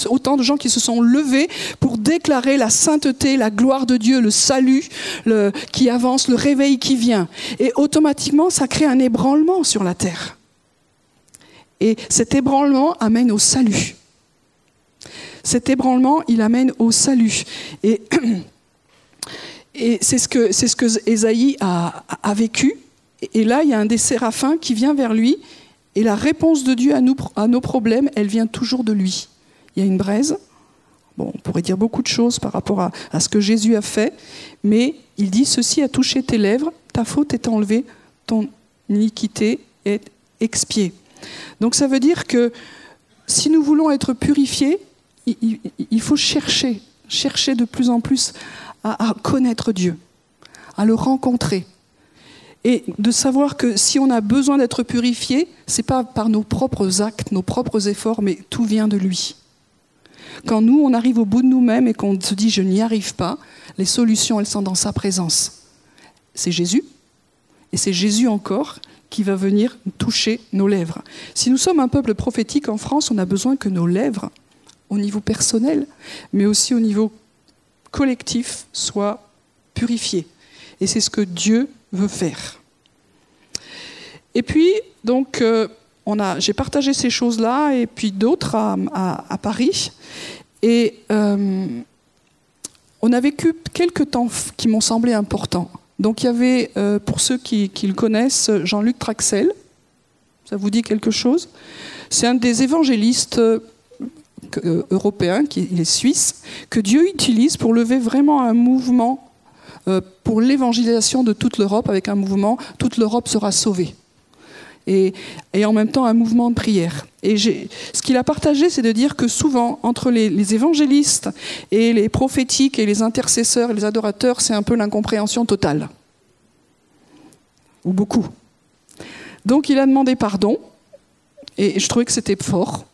autant de gens qui se sont levés pour déclarer la sainteté, la gloire de Dieu, le salut qui avance, le réveil qui vient. Et automatiquement, ça crée un ébranlement sur la terre. Et cet ébranlement amène au salut. Cet ébranlement, il amène au salut. Et, c'est ce que, c'est Ésaïe a, vécu. Et là, il y a un des séraphins qui vient vers lui. Et la réponse de Dieu à, nos problèmes, elle vient toujours de lui. Il y a une braise. On pourrait dire beaucoup de choses par rapport à ce que Jésus a fait. Mais il dit, ceci a touché tes lèvres, ta faute est enlevée, ton iniquité est expiée. Donc ça veut dire que si nous voulons être purifiés, il, faut chercher, chercher de plus en plus à, connaître Dieu, à le rencontrer. Et de savoir que si on a besoin d'être purifié, ce n'est pas par nos propres actes, nos propres efforts, mais tout vient de lui. Quand nous, on arrive au bout de nous-mêmes et qu'on se dit je n'y arrive pas, les solutions, elles sont dans sa présence. C'est Jésus, et c'est Jésus encore qui va venir toucher nos lèvres. Si nous sommes un peuple prophétique en France, on a besoin que nos lèvres, au niveau personnel, mais aussi au niveau collectif, soient purifiées. Et c'est ce que Dieu veut faire. Et puis, donc, euh, j'ai partagé ces choses-là et puis d'autres à, Paris. Et euh, on a vécu quelques temps qui m'ont semblé importants. Donc il y avait, euh, pour ceux qui, le connaissent, Jean-Luc Traxel. Ça vous dit quelque chose? C'est un des évangélistes européens, qui, il est suisse, que Dieu utilise pour lever vraiment un mouvement pour l'évangélisation de toute l'Europe, avec un mouvement Toute l'Europe sera sauvée et, en même temps un mouvement de prière. Et ce qu'il a partagé, c'est de dire que souvent, entre les, évangélistes et les prophétiques et les intercesseurs et les adorateurs, c'est un peu l'incompréhension totale. Ou beaucoup. Donc il a demandé pardon, et je trouvais que c'était fort.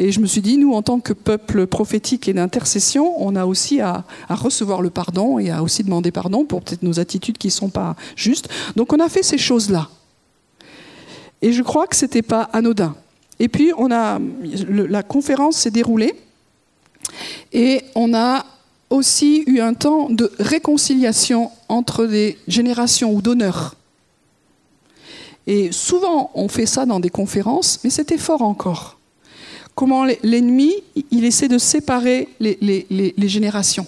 Et je me suis dit, nous, en tant que peuple prophétique et d'intercession, on a aussi à, recevoir le pardon et à aussi demander pardon pour peut-être nos attitudes qui ne sont pas justes. Donc on a fait ces choses-là. Et je crois que ce n'était pas anodin. Et puis, on a, la conférence s'est déroulée et on a aussi eu un temps de réconciliation entre des générations ou d'honneur. Et souvent, on fait ça dans des conférences, mais c'était fort encore. Comment l'ennemi, il essaie de séparer les, les générations.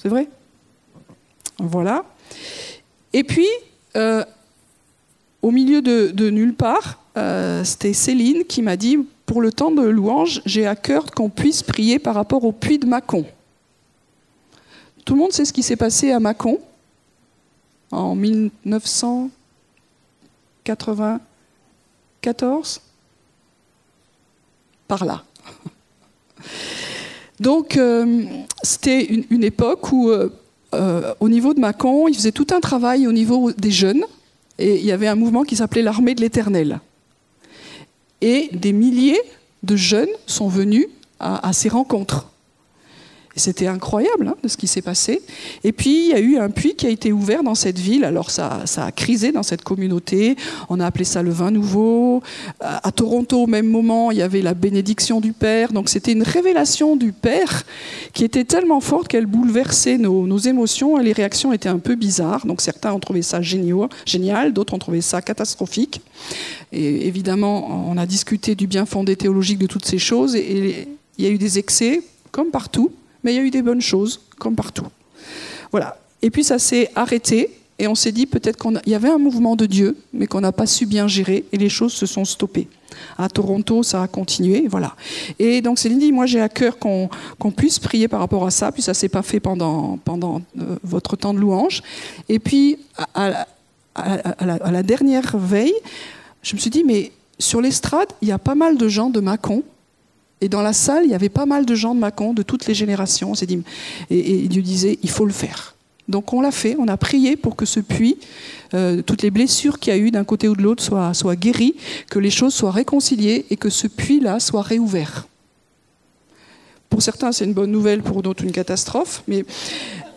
C'est vrai? Voilà. Et puis, euh, au milieu de, nulle part, euh, c'était Céline qui m'a dit Pour le temps de louange, j'ai à cœur qu'on puisse prier par rapport au puits de Mâcon. Tout le monde sait ce qui s'est passé à Mâcon en 1994 Par là. Donc, euh, c'était une, époque où au niveau de Macon, il faisait tout un travail au niveau des jeunes, et il y avait un mouvement qui s'appelait l'armée de l'Éternel. Et des milliers de jeunes sont venus à ces rencontres. C'était incroyable hein, de ce qui s'est passé. Et puis, il y a eu un puits qui a été ouvert dans cette ville. Alors, ça, a crisé dans cette communauté. On a appelé ça le vin nouveau. À Toronto, au même moment, il y avait la bénédiction du Père. Donc, c'était une révélation du Père qui était tellement forte qu'elle bouleversait nos, émotions et les réactions étaient un peu bizarres. Donc, certains ont trouvé ça génial, d'autres ont trouvé ça catastrophique. Et évidemment, on a discuté du bien fondé théologique de toutes ces choses. et il y a eu des excès, comme partout mais il y a eu des bonnes choses, comme partout. Voilà. Et puis ça s'est arrêté, et on s'est dit peut-être qu'il y avait un mouvement de Dieu, mais qu'on n'a pas su bien gérer, et les choses se sont stoppées. À Toronto, ça a continué, voilà. Et donc Céline dit, moi j'ai à cœur qu'on puisse prier par rapport à ça, puis ça s'est pas fait pendant, pendant euh, votre temps de louange. Et puis à, à, la, dernière veille, je me suis dit, mais sur l'estrade, il y a pas mal de gens de Mâcon et dans la salle, il y avait pas mal de gens de Macon, de toutes les générations. Dit, et, Dieu disait, il faut le faire. Donc on l'a fait, on a prié pour que ce puits, euh, toutes les blessures qu'il y a eu d'un côté ou de l'autre soient, soient guéries, que les choses soient réconciliées et que ce puits-là soit réouvert. Pour certains, c'est une bonne nouvelle, pour d'autres, une catastrophe, mais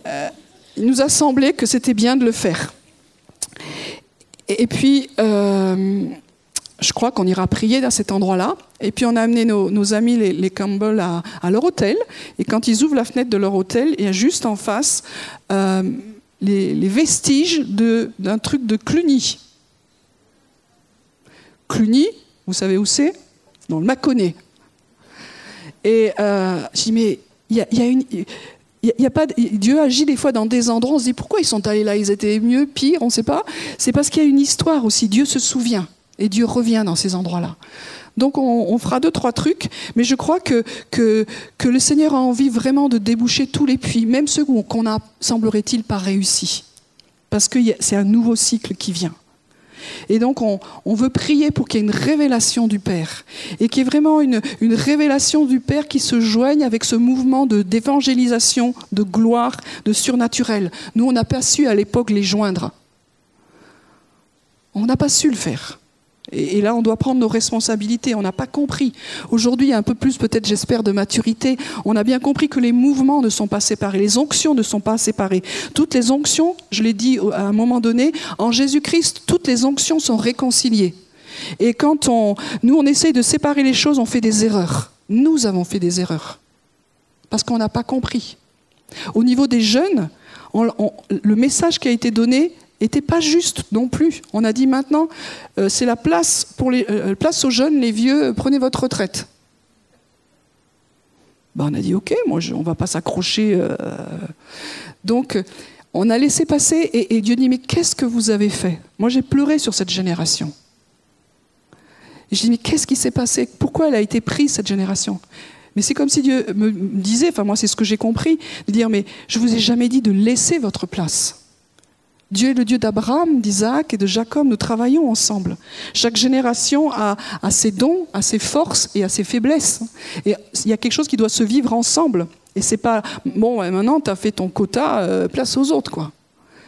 euh, il nous a semblé que c'était bien de le faire. Et, puis, euh, je crois qu'on ira prier dans cet endroit-là. Et puis on a amené nos, amis les, Campbell à, leur hôtel. Et quand ils ouvrent la fenêtre de leur hôtel, il y a juste en face euh, les, vestiges d'un truc de Cluny. Cluny, vous savez où c'est? Dans le Mâconnais. Et euh, je dis, mais il y. Y a pas, Dieu agit des fois dans des endroits, on se dit pourquoi ils sont allés là, ils étaient mieux, pire, on ne sait pas. C'est parce qu'il y a une histoire aussi, Dieu se souvient. Et Dieu revient dans ces endroits-là. Donc on, fera deux, trois trucs, mais je crois que, le Seigneur a envie vraiment de déboucher tous les puits, même ceux qu'on n'a, semblerait-il, pas réussi. Parce que c'est un nouveau cycle qui vient. Et donc on, veut prier pour qu'il y ait une révélation du Père, et qu'il y ait vraiment une, une révélation du Père qui se joigne avec ce mouvement de, d'évangélisation, de gloire, de surnaturel. Nous, on n'a pas su à l'époque les joindre. On n'a pas su le faire. Et, là, on doit prendre nos responsabilités. On n'a pas compris. Aujourd'hui, il y a un peu plus, peut-être, j'espère, de maturité. On a bien compris que les mouvements ne sont pas séparés, les onctions ne sont pas séparées. Toutes les onctions, je l'ai dit à un moment donné, en Jésus-Christ, toutes les onctions sont réconciliées. Et quand on, nous, on essaye de séparer les choses, on fait des erreurs. Nous avons fait des erreurs. Parce qu'on n'a pas compris. Au niveau des jeunes, le message qui a été donné n'était pas juste non plus. On a dit maintenant, euh, c'est la place, pour les, euh, place aux jeunes, les vieux, prenez votre retraite. Ben, on a dit, ok, moi, on ne va pas s'accrocher. Euh. Donc, on a laissé passer et, Dieu dit, mais qu'est-ce que vous avez fait? Moi, j'ai pleuré sur cette génération. Je dis, mais qu'est-ce qui s'est passé? Pourquoi elle a été prise, cette génération? Mais c'est comme si Dieu me disait, enfin moi c'est ce que j'ai compris, de dire, mais je vous ai jamais dit de laisser votre place. Dieu est le Dieu d'Abraham, d'Isaac et de Jacob. Nous travaillons ensemble. Chaque génération a, ses dons, a ses forces et a ses faiblesses. Et il y a quelque chose qui doit se vivre ensemble. Et c'est pas bon. Maintenant, tu as fait ton quota, euh, place aux autres, quoi.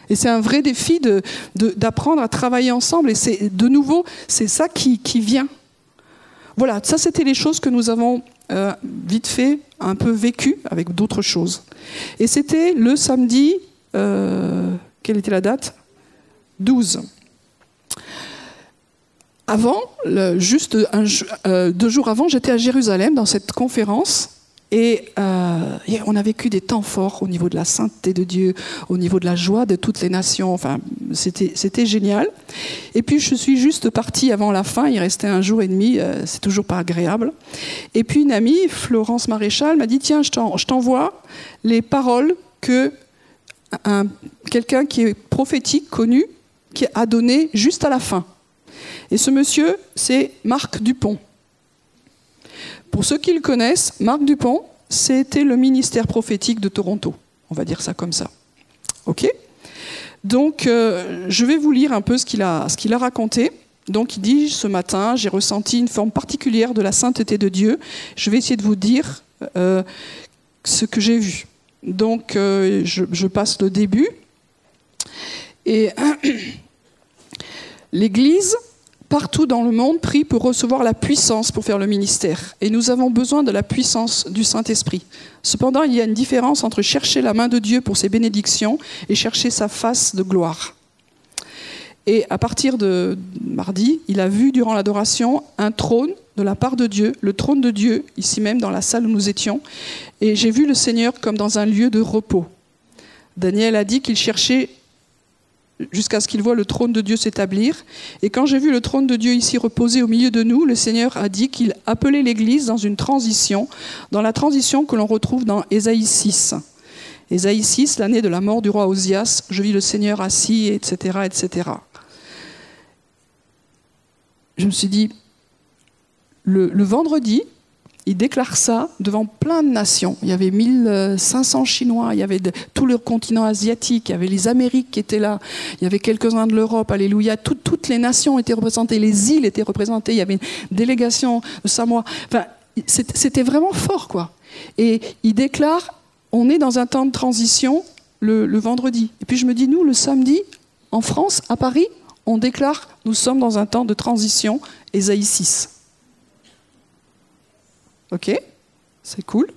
Et c'est un vrai défi d'apprendre à travailler ensemble. Et c'est de nouveau, c'est ça qui, vient. Voilà, ça c'était les choses que nous avons euh, vite fait un peu vécu avec d'autres choses. Et c'était le samedi, euh, quelle était la date? 12. Avant, juste euh, deux jours avant, j'étais à Jérusalem dans cette conférence et, on a vécu des temps forts au niveau de la sainteté de Dieu, au niveau de la joie de toutes les nations. Enfin, c'était génial. Et puis je suis juste partie avant la fin, il restait un jour et demi, euh, c'est toujours pas agréable. Et puis une amie, Florence Maréchal, m'a dit Tiens, je t'envoie les paroles que quelqu'un qui est prophétique, connu, qui a donné juste à la fin. Et ce monsieur, c'est Marc Dupont. Pour ceux qui le connaissent, Marc Dupont, c'était le ministère prophétique de Toronto. On va dire ça comme ça. OK? Donc, euh, je vais vous lire un peu ce qu'il a, raconté. Donc, il dit Ce matin, j'ai ressenti une forme particulière de la sainteté de Dieu. Je vais essayer de vous dire euh, ce que j'ai vu. Donc, euh, je, je, passe le début. Et l'Église partout dans le monde prie pour recevoir la puissance pour faire le ministère. Et nous avons besoin de la puissance du Saint-Esprit. Cependant, il y a une différence entre chercher la main de Dieu pour ses bénédictions et chercher sa face de gloire. Et à partir de mardi, il a vu durant l'adoration un trône de la part de Dieu, le trône de Dieu, ici même dans la salle où nous étions. Et j'ai vu le Seigneur comme dans un lieu de repos. Daniel a dit qu'il cherchait jusqu'à ce qu'il voit le trône de Dieu s'établir. Et quand j'ai vu le trône de Dieu ici reposer au milieu de nous, le Seigneur a dit qu'il appelait l'Église dans une transition, dans la transition que l'on retrouve dans Ésaïe 6. Ésaïe 6, l'année de la mort du roi Osias, je vis le Seigneur assis, etc., etc. Je me suis dit, le, vendredi, il déclare ça devant plein de nations. Il y avait 1500 Chinois, il y avait tout le continent asiatique, il y avait les Amériques qui étaient là, il y avait quelques-uns de l'Europe, alléluia. toutes les nations étaient représentées, les îles étaient représentées, il y avait une délégation de Samoa. C'était vraiment fort, quoi. Et il déclare, on est dans un temps de transition le, le vendredi. Et puis je me dis, nous, le samedi, en France, à Paris, on déclare, nous sommes dans un temps de transition, Ésaïe 6. Ok C'est cool.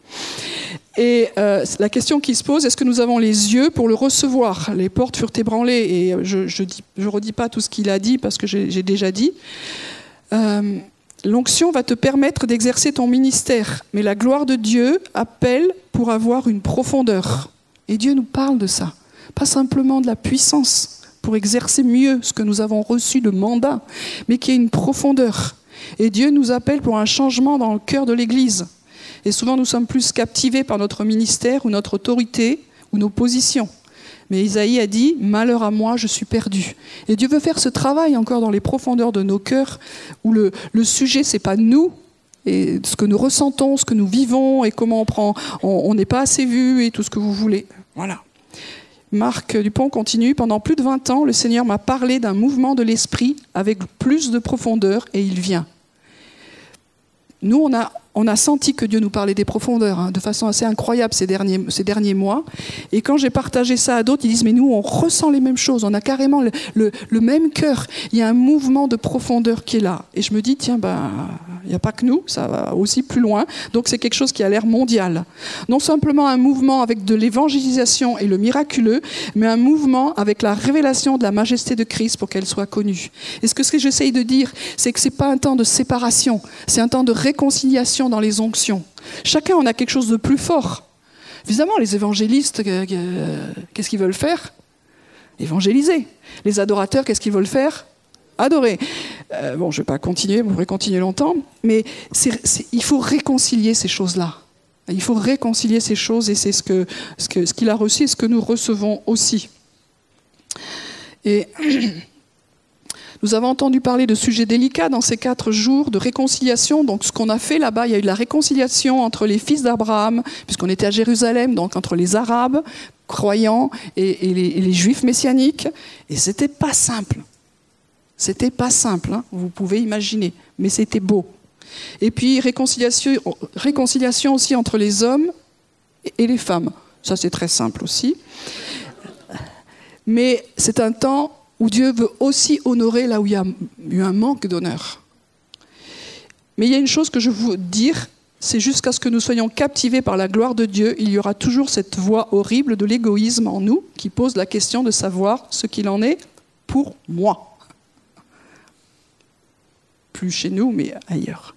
Et euh, la question qui se pose, est-ce que nous avons les yeux pour le recevoir? Les portes furent ébranlées, et je ne redis pas tout ce qu'il a dit parce que j'ai déjà dit. Euh, l'onction va te permettre d'exercer ton ministère, mais la gloire de Dieu appelle pour avoir une profondeur. Et Dieu nous parle de ça. Pas simplement de la puissance pour exercer mieux ce que nous avons reçu de mandat, mais qui ait une profondeur. Et Dieu nous appelle pour un changement dans le cœur de l'Église. Et souvent, nous sommes plus captivés par notre ministère ou notre autorité ou nos positions. Mais Isaïe a dit, Malheur à moi, je suis perdu. Et Dieu veut faire ce travail encore dans les profondeurs de nos cœurs, où le, le sujet, c'est pas nous, et ce que nous ressentons, ce que nous vivons, et comment on prend, on n'est pas assez vu, et tout ce que vous voulez. Voilà. Marc Dupont continue, pendant plus de 20 ans, le Seigneur m'a parlé d'un mouvement de l'esprit avec plus de profondeur et il vient. Nous, on a on a senti que Dieu nous parlait des profondeurs hein, de façon assez incroyable ces derniers, mois. Et quand j'ai partagé ça à d'autres, ils disent, mais nous, on ressent les mêmes choses, on a carrément le, le, même cœur. Il y a un mouvement de profondeur qui est là. Et je me dis, tiens, ben, il n'y a pas que nous, ça va aussi plus loin. Donc c'est quelque chose qui a l'air mondial. Non simplement un mouvement avec de l'évangélisation et le miraculeux, mais un mouvement avec la révélation de la majesté de Christ pour qu'elle soit connue. Et ce que, ce que j'essaye de dire, c'est que ce n'est pas un temps de séparation, c'est un temps de réconciliation dans les onctions. Chacun en a quelque chose de plus fort. Évidemment, les évangélistes, qu'est-ce qu'ils veulent faire? Évangéliser. Les adorateurs, qu'est-ce qu'ils veulent faire? Adorer. Euh, bon, je ne vais pas continuer, vous pourrez continuer longtemps, mais il faut réconcilier ces choses-là. Il faut réconcilier ces choses et c'est ce qu'il que, ce a reçu et ce que nous recevons aussi. Et nous avons entendu parler de sujets délicats dans ces quatre jours de réconciliation. Donc, ce qu'on a fait là-bas, il y a eu de la réconciliation entre les fils d'Abraham, puisqu'on était à Jérusalem, donc entre les Arabes croyants et, les, Juifs messianiques. Et c'était pas simple. C'était pas simple, hein, vous pouvez imaginer, mais c'était beau. Et puis réconciliation, réconciliation aussi entre les hommes et les femmes. Ça, c'est très simple aussi. Mais c'est un temps où Dieu veut aussi honorer là où il y a eu un manque d'honneur. Mais il y a une chose que je veux dire, c'est jusqu'à ce que nous soyons captivés par la gloire de Dieu, il y aura toujours cette voix horrible de l'égoïsme en nous qui pose la question de savoir ce qu'il en est pour moi. Plus chez nous, mais ailleurs.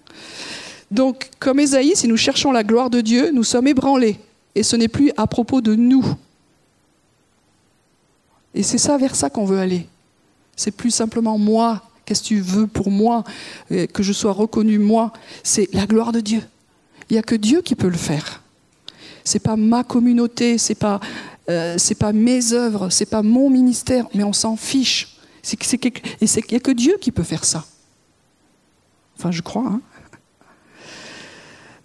Donc, comme Ésaïe, si nous cherchons la gloire de Dieu, nous sommes ébranlés. Et ce n'est plus à propos de nous. Et c'est ça vers ça qu'on veut aller. C'est plus simplement moi. Qu'est-ce que tu veux pour moi? Euh, Que je sois reconnu moi. C'est la gloire de Dieu. Il n'y a que Dieu qui peut le faire. C'est pas ma communauté, c'est pas euh, c'est pas mes œuvres, c'est pas mon ministère, mais on s'en fiche. C'est, c'est, et il n'y a que Dieu qui peut faire ça. Enfin, je crois. Hein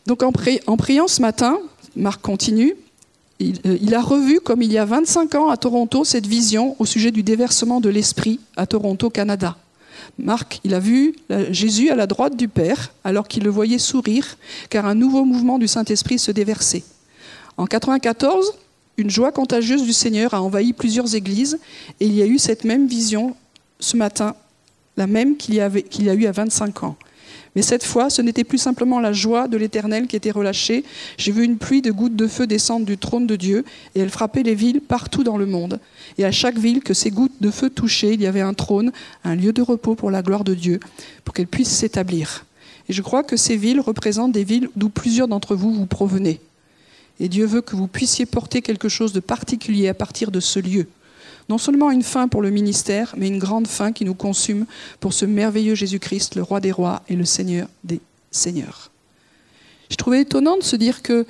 donc en, priant ce matin, Marc continue, il, euh, il, a revu, comme il y a 25 ans à Toronto, cette vision au sujet du déversement de l'Esprit à Toronto, Canada. Marc, il a vu Jésus à la droite du Père, alors qu'il le voyait sourire, car un nouveau mouvement du Saint-Esprit se déversait. En 94, une joie contagieuse du Seigneur a envahi plusieurs églises, et il y a eu cette même vision ce matin, la même qu'il y, y, a eu à 25 ans. Mais cette fois, ce n'était plus simplement la joie de l'Éternel qui était relâchée. J'ai vu une pluie de gouttes de feu descendre du trône de Dieu, et elle frappait les villes partout dans le monde. Et à chaque ville que ces gouttes de feu touchaient, il y avait un trône, un lieu de repos pour la gloire de Dieu, pour qu'elle puisse s'établir. Et je crois que ces villes représentent des villes d'où plusieurs d'entre vous vous provenez. Et Dieu veut que vous puissiez porter quelque chose de particulier à partir de ce lieu non seulement une fin pour le ministère, mais une grande fin qui nous consume pour ce merveilleux Jésus-Christ, le roi des rois et le Seigneur des seigneurs. Je trouvais étonnant de se dire que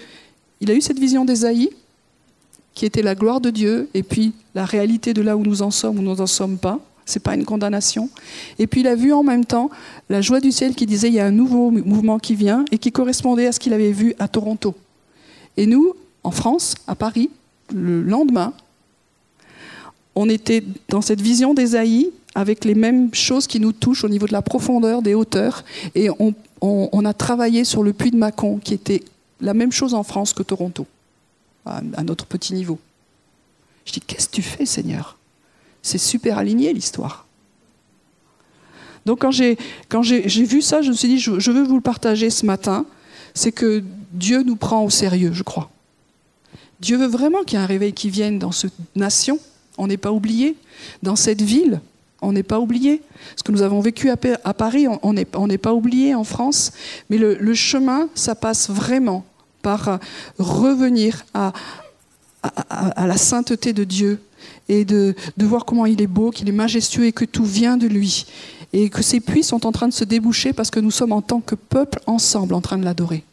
il a eu cette vision d'Ésaïe, qui était la gloire de Dieu, et puis la réalité de là où nous en sommes ou nous n'en sommes pas. C'est pas une condamnation. Et puis il a vu en même temps la joie du ciel qui disait il y a un nouveau mouvement qui vient et qui correspondait à ce qu'il avait vu à Toronto. Et nous, en France, à Paris, le lendemain, on était dans cette vision d'Ésaïe avec les mêmes choses qui nous touchent au niveau de la profondeur, des hauteurs. Et on, a travaillé sur le puits de Mâcon, qui était la même chose en France que Toronto, à, notre petit niveau. Je dis, qu'est-ce que tu fais, Seigneur? C'est super aligné l'histoire. Donc quand j'ai, vu ça, je me suis dit, je, je veux vous le partager ce matin, c'est que Dieu nous prend au sérieux, je crois. Dieu veut vraiment qu'il y ait un réveil qui vienne dans cette nation, on n'est pas oublié. Dans cette ville, on n'est pas oublié. Ce que nous avons vécu à, Paris, on n'est pas oublié en France. Mais le, chemin, ça passe vraiment par euh, revenir à, la sainteté de Dieu et de, de voir comment il est beau, qu'il est majestueux et que tout vient de lui. Et que ces puits sont en train de se déboucher parce que nous sommes en tant que peuple ensemble en train de l'adorer.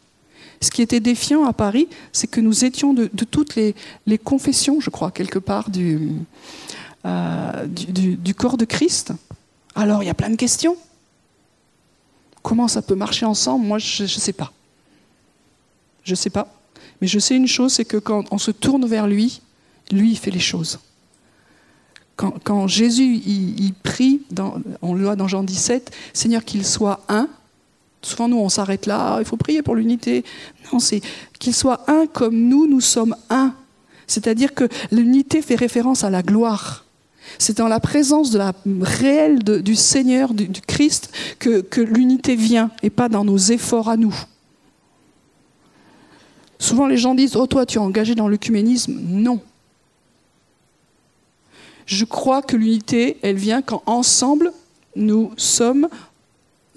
Ce qui était défiant à Paris, c'est que nous étions de, toutes les, confessions, je crois, quelque part, euh, du, corps de Christ. Alors, il y a plein de questions. Comment ça peut marcher ensemble? Moi, je ne sais pas. Je ne sais pas. Mais je sais une chose, c'est que quand on se tourne vers lui, lui, il fait les choses. Quand, Jésus, il, prie, on le voit dans Jean 17, Seigneur, qu'il soit un, Souvent, nous, on s'arrête là, il faut prier pour l'unité. Non, c'est qu'il soit un comme nous, nous sommes un. C'est-à-dire que l'unité fait référence à la gloire. C'est dans la présence de la réelle du Seigneur, du, Christ, que, que l'unité vient et pas dans nos efforts à nous. Souvent, les gens disent Oh, toi, tu es engagé dans l'œcuménisme. Non. Je crois que l'unité, elle vient quand ensemble, nous sommes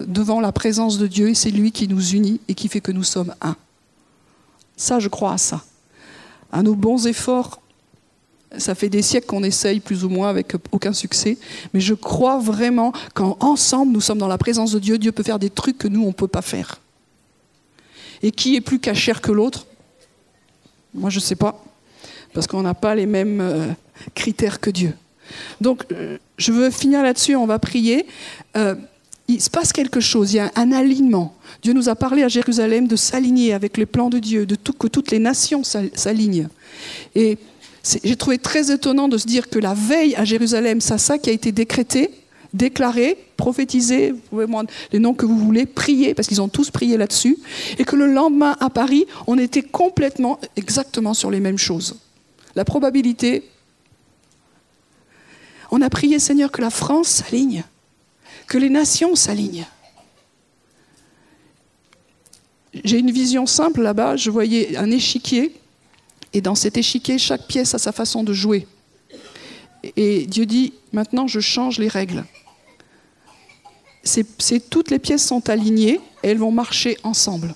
devant la présence de Dieu et c'est lui qui nous unit et qui fait que nous sommes un. Ça, je crois à ça. à nos bons efforts. Ça fait des siècles qu'on essaye plus ou moins avec aucun succès, mais je crois vraiment qu'ensemble nous sommes dans la présence de Dieu, Dieu peut faire des trucs que nous on ne peut pas faire. Et qui est plus cachère que l'autre? Moi je ne sais pas, parce qu'on n'a pas les mêmes euh, critères que Dieu. Donc euh, je veux finir là-dessus, on va prier. Euh, il se passe quelque chose, il y a un alignement. Dieu nous a parlé à Jérusalem de s'aligner avec les plans de Dieu, de que toutes les nations s'alignent. Et j'ai trouvé très étonnant de se dire que la veille à Jérusalem, c'est ça qui a été décrété, déclaré, prophétisé, vous pouvez les noms que vous voulez, prier, parce qu'ils ont tous prié là-dessus, et que le lendemain à Paris, on était complètement, exactement sur les mêmes choses. La probabilité, on a prié Seigneur que la France s'aligne que les nations s'alignent. J'ai une vision simple là-bas, je voyais un échiquier, et dans cet échiquier, chaque pièce a sa façon de jouer. Et Dieu dit, maintenant je change les règles. C'est, toutes les pièces sont alignées et elles vont marcher ensemble.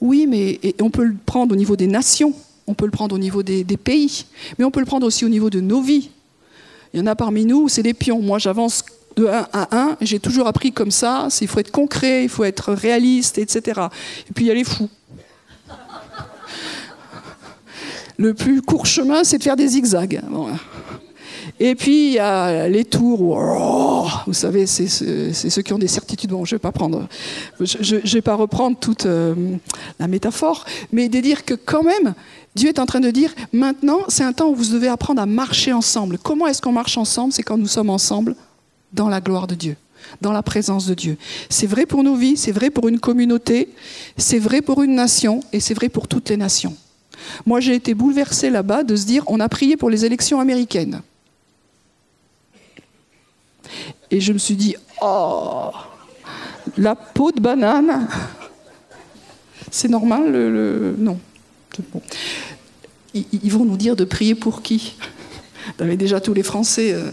Oui, mais on peut le prendre au niveau des nations, on peut le prendre au niveau des, des pays, mais on peut le prendre aussi au niveau de nos vies. Il y en a parmi nous, c'est des pions. Moi, j'avance de 1 à 1, et j'ai toujours appris comme ça, il faut être concret, il faut être réaliste, etc. Et puis il y a les fous. Le plus court chemin, c'est de faire des zigzags. Et puis il y a les tours, oh, vous savez, c'est ceux qui ont des certitudes. Bon, je ne vais pas prendre, je, vais pas reprendre toute euh, la métaphore, mais de dire que quand même, Dieu est en train de dire, maintenant, c'est un temps où vous devez apprendre à marcher ensemble. Comment est-ce qu'on marche ensemble? C'est quand nous sommes ensemble dans la gloire de Dieu, dans la présence de Dieu. C'est vrai pour nos vies, c'est vrai pour une communauté, c'est vrai pour une nation et c'est vrai pour toutes les nations. Moi, j'ai été bouleversé là-bas de se dire, on a prié pour les élections américaines. Et je me suis dit, oh, la peau de banane, c'est normal le, Non. Ils, vont nous dire de prier pour qui? Vous avez déjà tous les Français. Euh.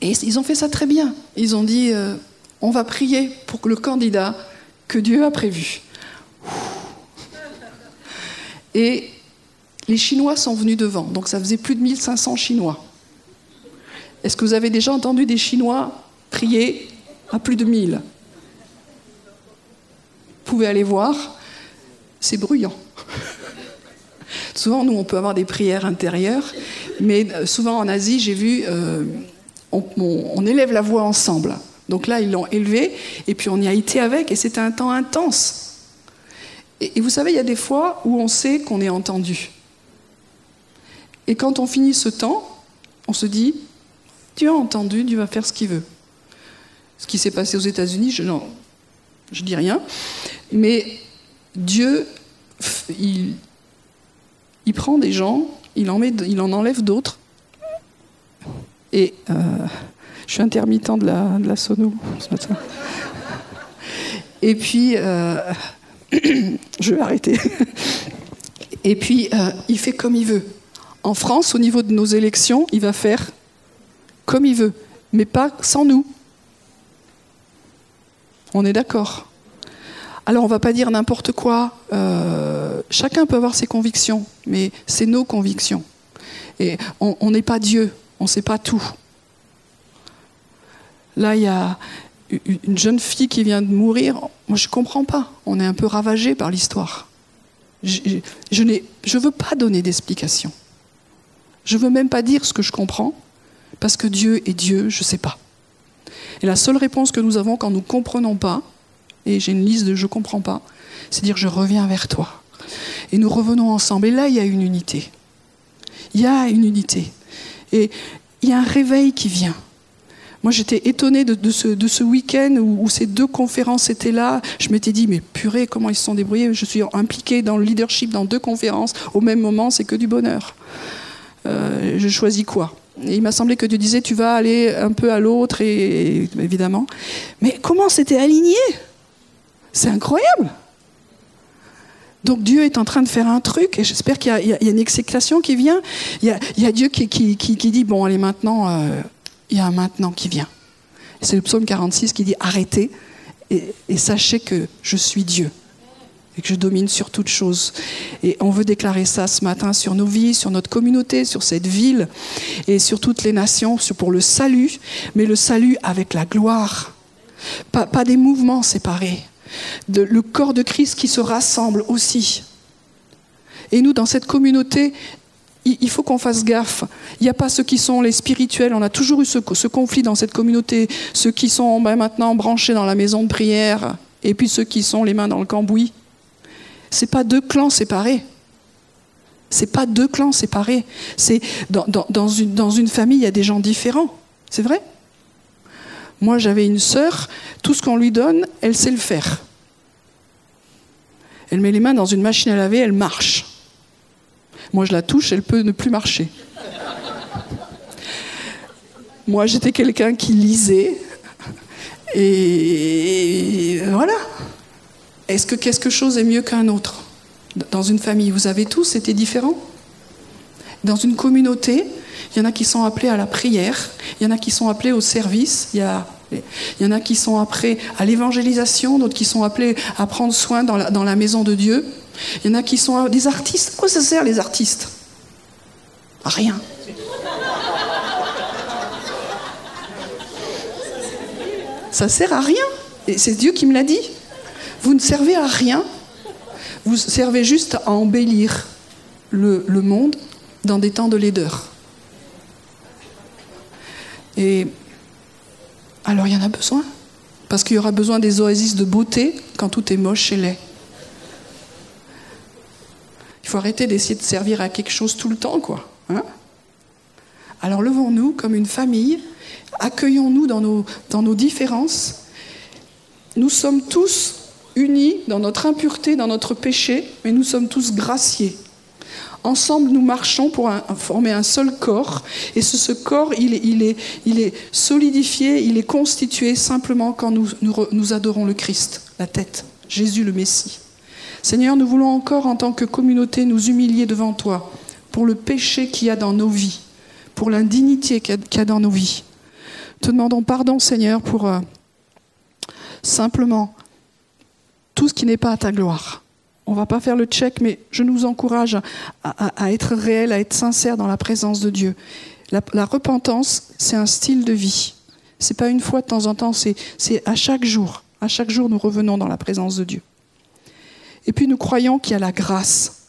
Et ils ont fait ça très bien. Ils ont dit euh, on va prier pour le candidat que Dieu a prévu. Et les Chinois sont venus devant. Donc ça faisait plus de 1500 Chinois. Est-ce que vous avez déjà entendu des Chinois prier à plus de 1000 Vous pouvez aller voir, c'est bruyant. souvent, nous, on peut avoir des prières intérieures, mais euh, souvent en Asie, j'ai vu, euh, on, élève la voix ensemble. Donc là, ils l'ont élevé, et puis on y a été avec, et c'était un temps intense. Et, vous savez, il y a des fois où on sait qu'on est entendu. Et quand on finit ce temps, on se dit, Dieu a entendu, Dieu va faire ce qu'il veut. Ce qui s'est passé aux États-Unis, je, non, je dis rien, mais Dieu, il, il prend des gens, il en, met, il en enlève d'autres. Et euh, je suis intermittent de la, de la sono ce matin. Et puis, euh, je vais arrêter. Et puis, euh, il fait comme il veut. En France, au niveau de nos élections, il va faire comme il veut, mais pas sans nous. On est d'accord alors on ne va pas dire n'importe quoi. Euh, chacun peut avoir ses convictions, mais c'est nos convictions. Et on n'est pas Dieu, on ne sait pas tout. Là, il y a une jeune fille qui vient de mourir. Moi, je ne comprends pas. On est un peu ravagé par l'histoire. Je ne veux pas donner d'explication. Je ne veux même pas dire ce que je comprends, parce que Dieu est Dieu, je ne sais pas. Et la seule réponse que nous avons quand nous ne comprenons pas, et j'ai une liste de je comprends pas, c'est dire je reviens vers toi. Et nous revenons ensemble. Et là, il y a une unité. Il y a une unité. Et il y a un réveil qui vient. Moi, j'étais étonnée de, ce, de ce week-end où, ces deux conférences étaient là. Je m'étais dit, mais purée, comment ils se sont débrouillés Je suis impliquée dans le leadership dans deux conférences au même moment, c'est que du bonheur. Euh, je choisis quoi? Il m'a semblé que Dieu disait, tu vas aller un peu à l'autre, et évidemment. Mais comment c'était aligné? C'est incroyable. Donc Dieu est en train de faire un truc, et j'espère qu'il y, a une exécution qui vient. Il y a, Dieu qui, dit, bon, allez, maintenant, euh, il y a un maintenant qui vient. C'est le psaume 46 qui dit, arrêtez et, sachez que je suis Dieu. Que je domine sur toute chose. Et on veut déclarer ça ce matin sur nos vies, sur notre communauté, sur cette ville et sur toutes les nations, pour le salut, mais le salut avec la gloire. Pas, des mouvements séparés. Le corps de Christ qui se rassemble aussi. Et nous, dans cette communauté, il faut qu'on fasse gaffe. Il n'y a pas ceux qui sont les spirituels. On a toujours eu ce, conflit dans cette communauté. Ceux qui sont ben, maintenant branchés dans la maison de prière, et puis ceux qui sont les mains dans le cambouis. C'est pas deux clans séparés. C'est pas deux clans séparés. C'est dans, une, dans une famille, il y a des gens différents. C'est vrai? Moi, j'avais une sœur. Tout ce qu'on lui donne, elle sait le faire. Elle met les mains dans une machine à laver, elle marche. Moi, je la touche, elle peut ne plus marcher. Moi, j'étais quelqu'un qui lisait. Et voilà. Est-ce que quelque chose est mieux qu'un autre? Dans une famille, vous avez tous été différents? Dans une communauté, il y en a qui sont appelés à la prière, il y en a qui sont appelés au service, il y, il y en a qui sont appelés à l'évangélisation, d'autres qui sont appelés à prendre soin dans la, dans la maison de Dieu. Il y en a qui sont des artistes. À quoi ça sert les artistes? À rien. Ça sert à rien. Et c'est Dieu qui me l'a dit. Vous ne servez à rien. Vous servez juste à embellir le, monde dans des temps de laideur. Et alors il y en a besoin? Parce qu'il y aura besoin des oasis de beauté quand tout est moche et laid. Il faut arrêter d'essayer de servir à quelque chose tout le temps, quoi. Hein? Alors levons-nous comme une famille, accueillons-nous dans nos, dans nos différences. Nous sommes tous unis dans notre impureté, dans notre péché, mais nous sommes tous graciés. Ensemble, nous marchons pour former un seul corps, et ce, corps, il est, solidifié, il est constitué simplement quand nous, nous adorons le Christ, la tête, Jésus le Messie. Seigneur, nous voulons encore, en tant que communauté, nous humilier devant toi pour le péché qu'il y a dans nos vies, pour l'indignité qu'il y a dans nos vies. Te demandons pardon, Seigneur, pour euh, simplement tout ce qui n'est pas à ta gloire. On va pas faire le check, mais je nous encourage à, être réel, à être sincère dans la présence de Dieu. La, repentance, c'est un style de vie. C'est pas une fois de temps en temps, c'est à chaque jour. À chaque jour, nous revenons dans la présence de Dieu. Et puis nous croyons qu'il y a la grâce.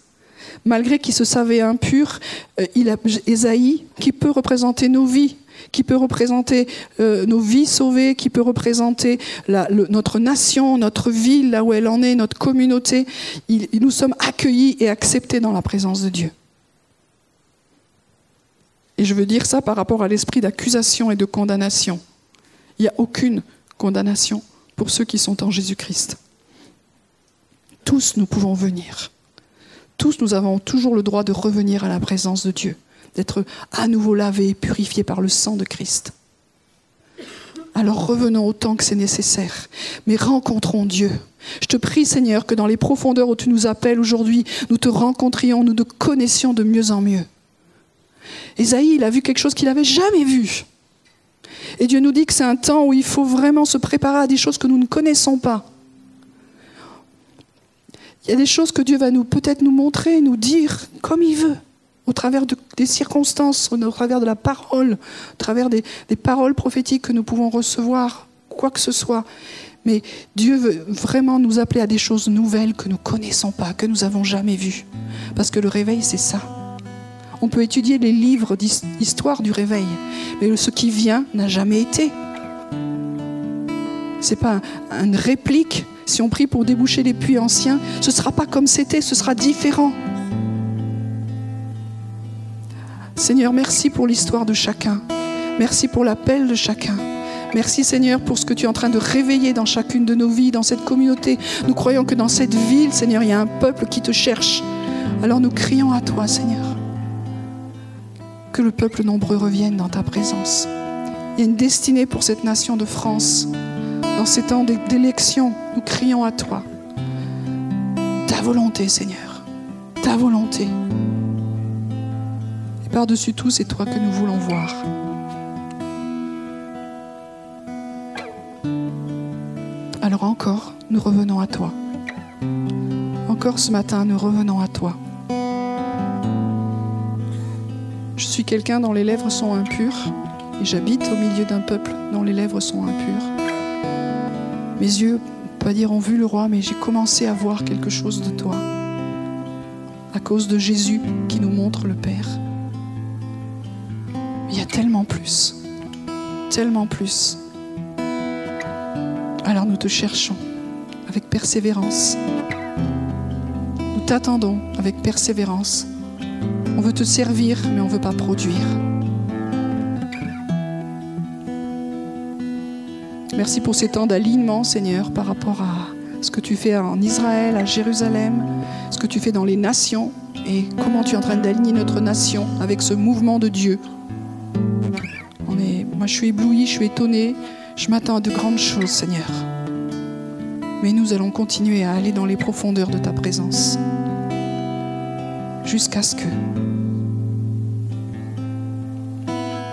Malgré qu'il se savait impur, euh, il a Ésaïe qui peut représenter nos vies, qui peut représenter euh, nos vies sauvées, qui peut représenter notre nation, notre ville, là où elle en est, notre communauté. nous sommes accueillis et acceptés dans la présence de Dieu. Et je veux dire ça par rapport à l'esprit d'accusation et de condamnation. Il n'y a aucune condamnation pour ceux qui sont en Jésus-Christ. Tous nous pouvons venir. Tous nous avons toujours le droit de revenir à la présence de Dieu, d'être à nouveau lavés et purifiés par le sang de Christ. Alors revenons autant que c'est nécessaire, mais rencontrons Dieu. Je te prie Seigneur que dans les profondeurs où tu nous appelles aujourd'hui, nous te rencontrions, nous te connaissions de mieux en mieux. Ésaïe, il a vu quelque chose qu'il n'avait jamais vu. Et Dieu nous dit que c'est un temps où il faut vraiment se préparer à des choses que nous ne connaissons pas. Il y a des choses que Dieu va nous peut-être nous montrer, nous dire comme il veut, au travers des circonstances, au travers de la parole, au travers des, paroles prophétiques que nous pouvons recevoir, quoi que ce soit. Mais Dieu veut vraiment nous appeler à des choses nouvelles que nous connaissons pas, que nous n'avons jamais vues. Parce que le réveil, c'est ça. On peut étudier les livres d'histoire du réveil, mais ce qui vient n'a jamais été. Ce n'est pas une réplique si on prie pour déboucher les puits anciens, ce ne sera pas comme c'était, ce sera différent. Seigneur, merci pour l'histoire de chacun. Merci pour l'appel de chacun. Merci Seigneur pour ce que tu es en train de réveiller dans chacune de nos vies, dans cette communauté. Nous croyons que dans cette ville, Seigneur, il y a un peuple qui te cherche. Alors nous crions à toi, Seigneur. Que le peuple nombreux revienne dans ta présence. Il y a une destinée pour cette nation de France dans ces temps d'élection, nous crions à toi. Ta volonté, Seigneur. Ta volonté. Par-dessus tout, c'est toi que nous voulons voir. Alors encore, nous revenons à toi. encore ce matin, nous revenons à toi. Je suis quelqu'un dont les lèvres sont impures et j'habite au milieu d'un peuple dont les lèvres sont impures. Mes yeux, pas dire ont vu le roi, mais j'ai commencé à voir quelque chose de toi à cause de Jésus qui nous montre le Père. Il y a tellement plus, tellement plus. Alors nous te cherchons avec persévérance. Nous t'attendons avec persévérance. On veut te servir, mais on ne veut pas produire. Merci pour ces temps d'alignement, Seigneur, par rapport à ce que tu fais en Israël, à Jérusalem, ce que tu fais dans les nations et comment tu es en train d'aligner notre nation avec ce mouvement de Dieu. Je suis ébloui, je suis étonné, je m'attends à de grandes choses, Seigneur. Mais nous allons continuer à aller dans les profondeurs de ta présence jusqu'à ce que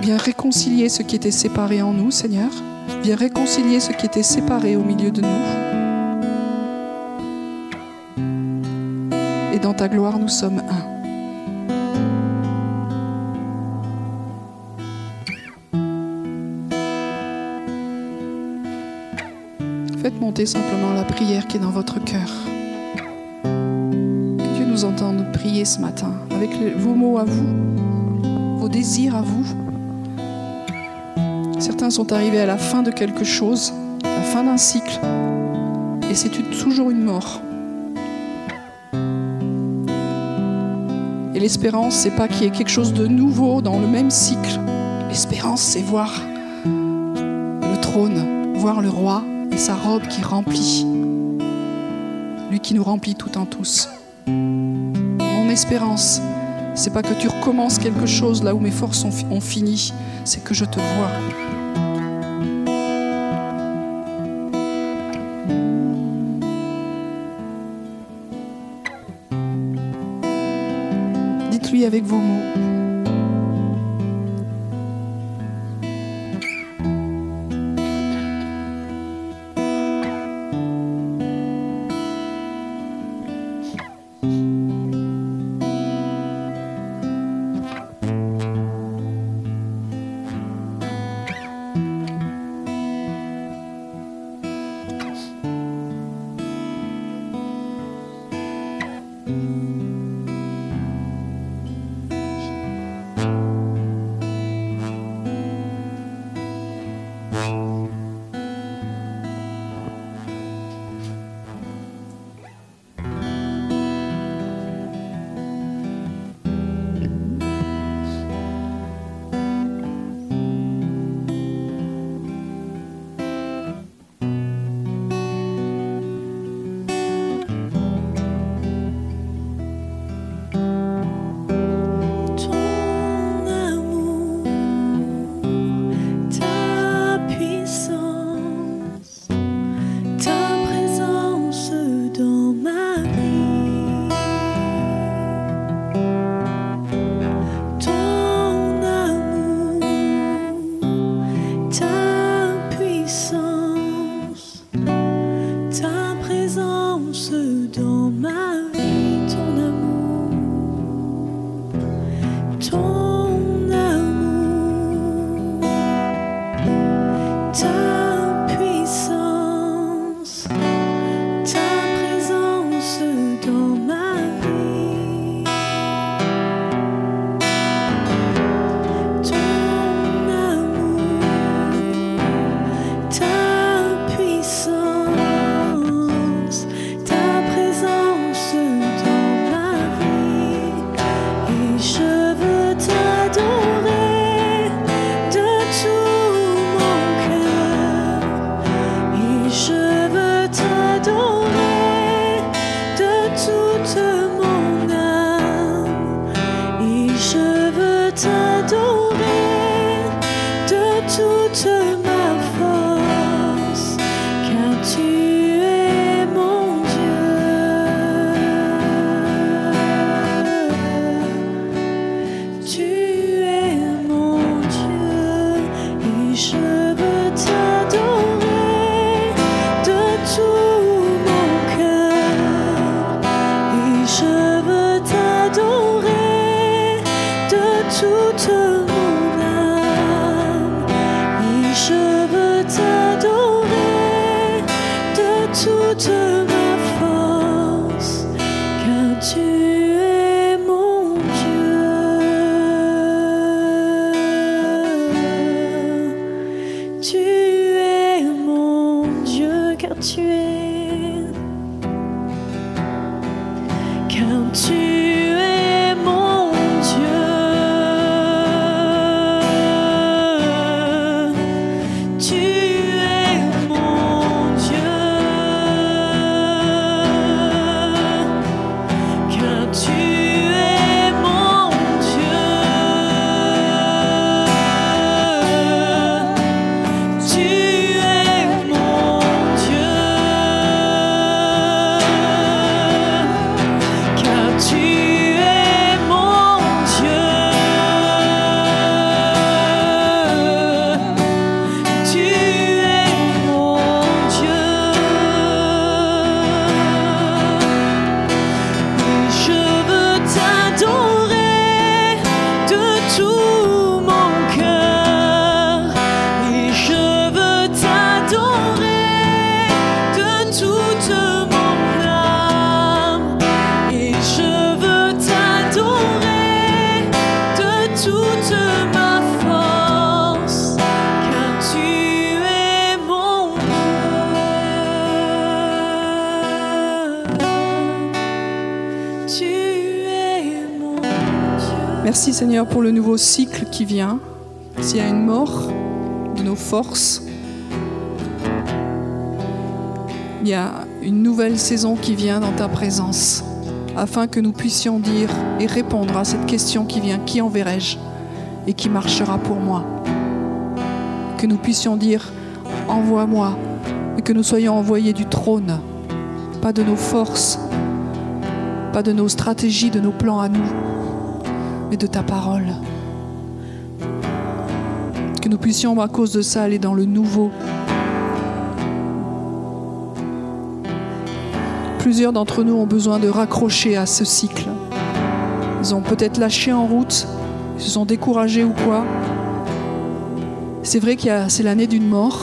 viens réconcilier ce qui était séparé en nous, Seigneur. Viens réconcilier ce qui était séparé au milieu de nous. dans ta gloire, nous sommes un. Simplement la prière qui est dans votre cœur. Que Dieu nous entende prier ce matin avec vos mots à vous, vos désirs à vous. Certains sont arrivés à la fin de quelque chose, la fin d'un cycle, et c'est toujours une mort. Et l'espérance, c'est pas qu'il y ait quelque chose de nouveau dans le même cycle. L'espérance, c'est voir le trône, voir le roi sa robe qui remplit. Lui qui nous remplit tout en tous. Mon espérance, c'est pas que tu recommences quelque chose là où mes forces ont fini, c'est que je te vois. avec vos mots. Cycle qui vient. S'il y a une mort de nos forces, il y a une nouvelle saison qui vient dans ta présence, afin que nous puissions dire et répondre à cette question qui vient, qui enverrai-je et qui marchera pour moi? Que nous puissions dire, envoie-moi, et que nous soyons envoyés du trône, pas de nos forces, pas de nos stratégies, de nos plans à nous, mais de ta parole. Que nous puissions, à cause de ça, aller dans le nouveau. Plusieurs d'entre nous ont besoin de raccrocher à ce cycle. Ils ont peut-être lâché en route, ils se sont découragés ou quoi. C'est vrai a, c'est l'année d'une mort,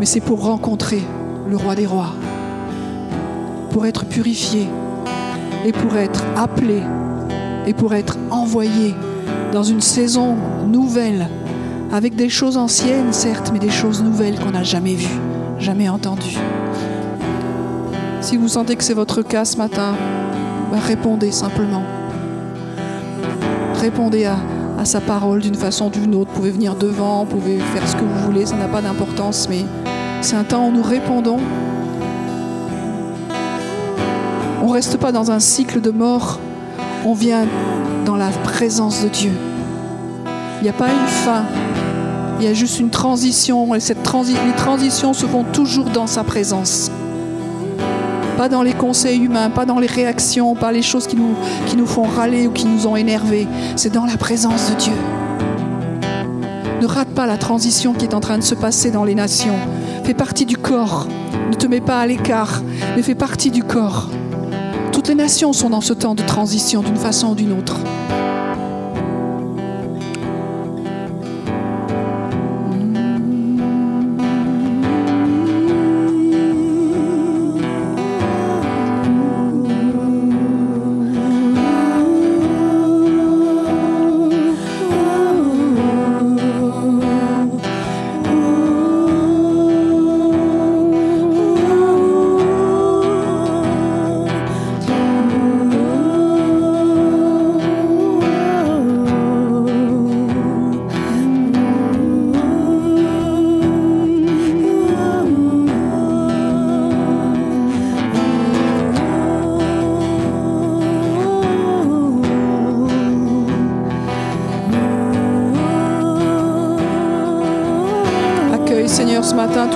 mais c'est pour rencontrer le roi des rois, pour être purifié et pour être appelé et pour être envoyé dans une saison nouvelle, avec des choses anciennes, certes, mais des choses nouvelles qu'on n'a jamais vues, jamais entendues. Si vous sentez que c'est votre cas ce matin, bah, répondez simplement. Répondez à, à sa parole d'une façon ou d'une autre. Vous pouvez venir devant, vous pouvez faire ce que vous voulez, ça n'a pas d'importance, mais c'est un temps où nous répondons. On ne reste pas dans un cycle de mort, on vient dans la présence de Dieu. Il n'y a pas une fin, il y a juste une transition, et les transitions se font toujours dans sa présence. Pas dans les conseils humains, pas dans les réactions, pas les choses qui nous, qui nous font râler ou qui nous ont énervés. C'est dans la présence de Dieu. Ne rate pas la transition qui est en train de se passer dans les nations. Fais partie du corps. Ne te mets pas à l'écart, mais fais partie du corps. Toutes les nations sont dans ce temps de transition d'une façon ou d'une autre.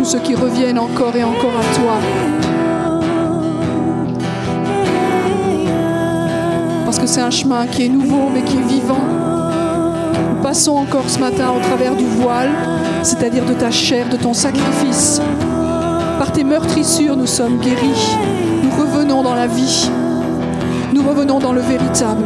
Ceux qui reviennent encore et encore à toi. Parce que c'est un chemin qui est nouveau mais qui est vivant. Nous passons encore ce matin au travers du voile, c'est-à-dire de ta chair, de ton sacrifice. Par tes meurtrissures, nous sommes guéris. Nous revenons dans la vie. Nous revenons dans le véritable.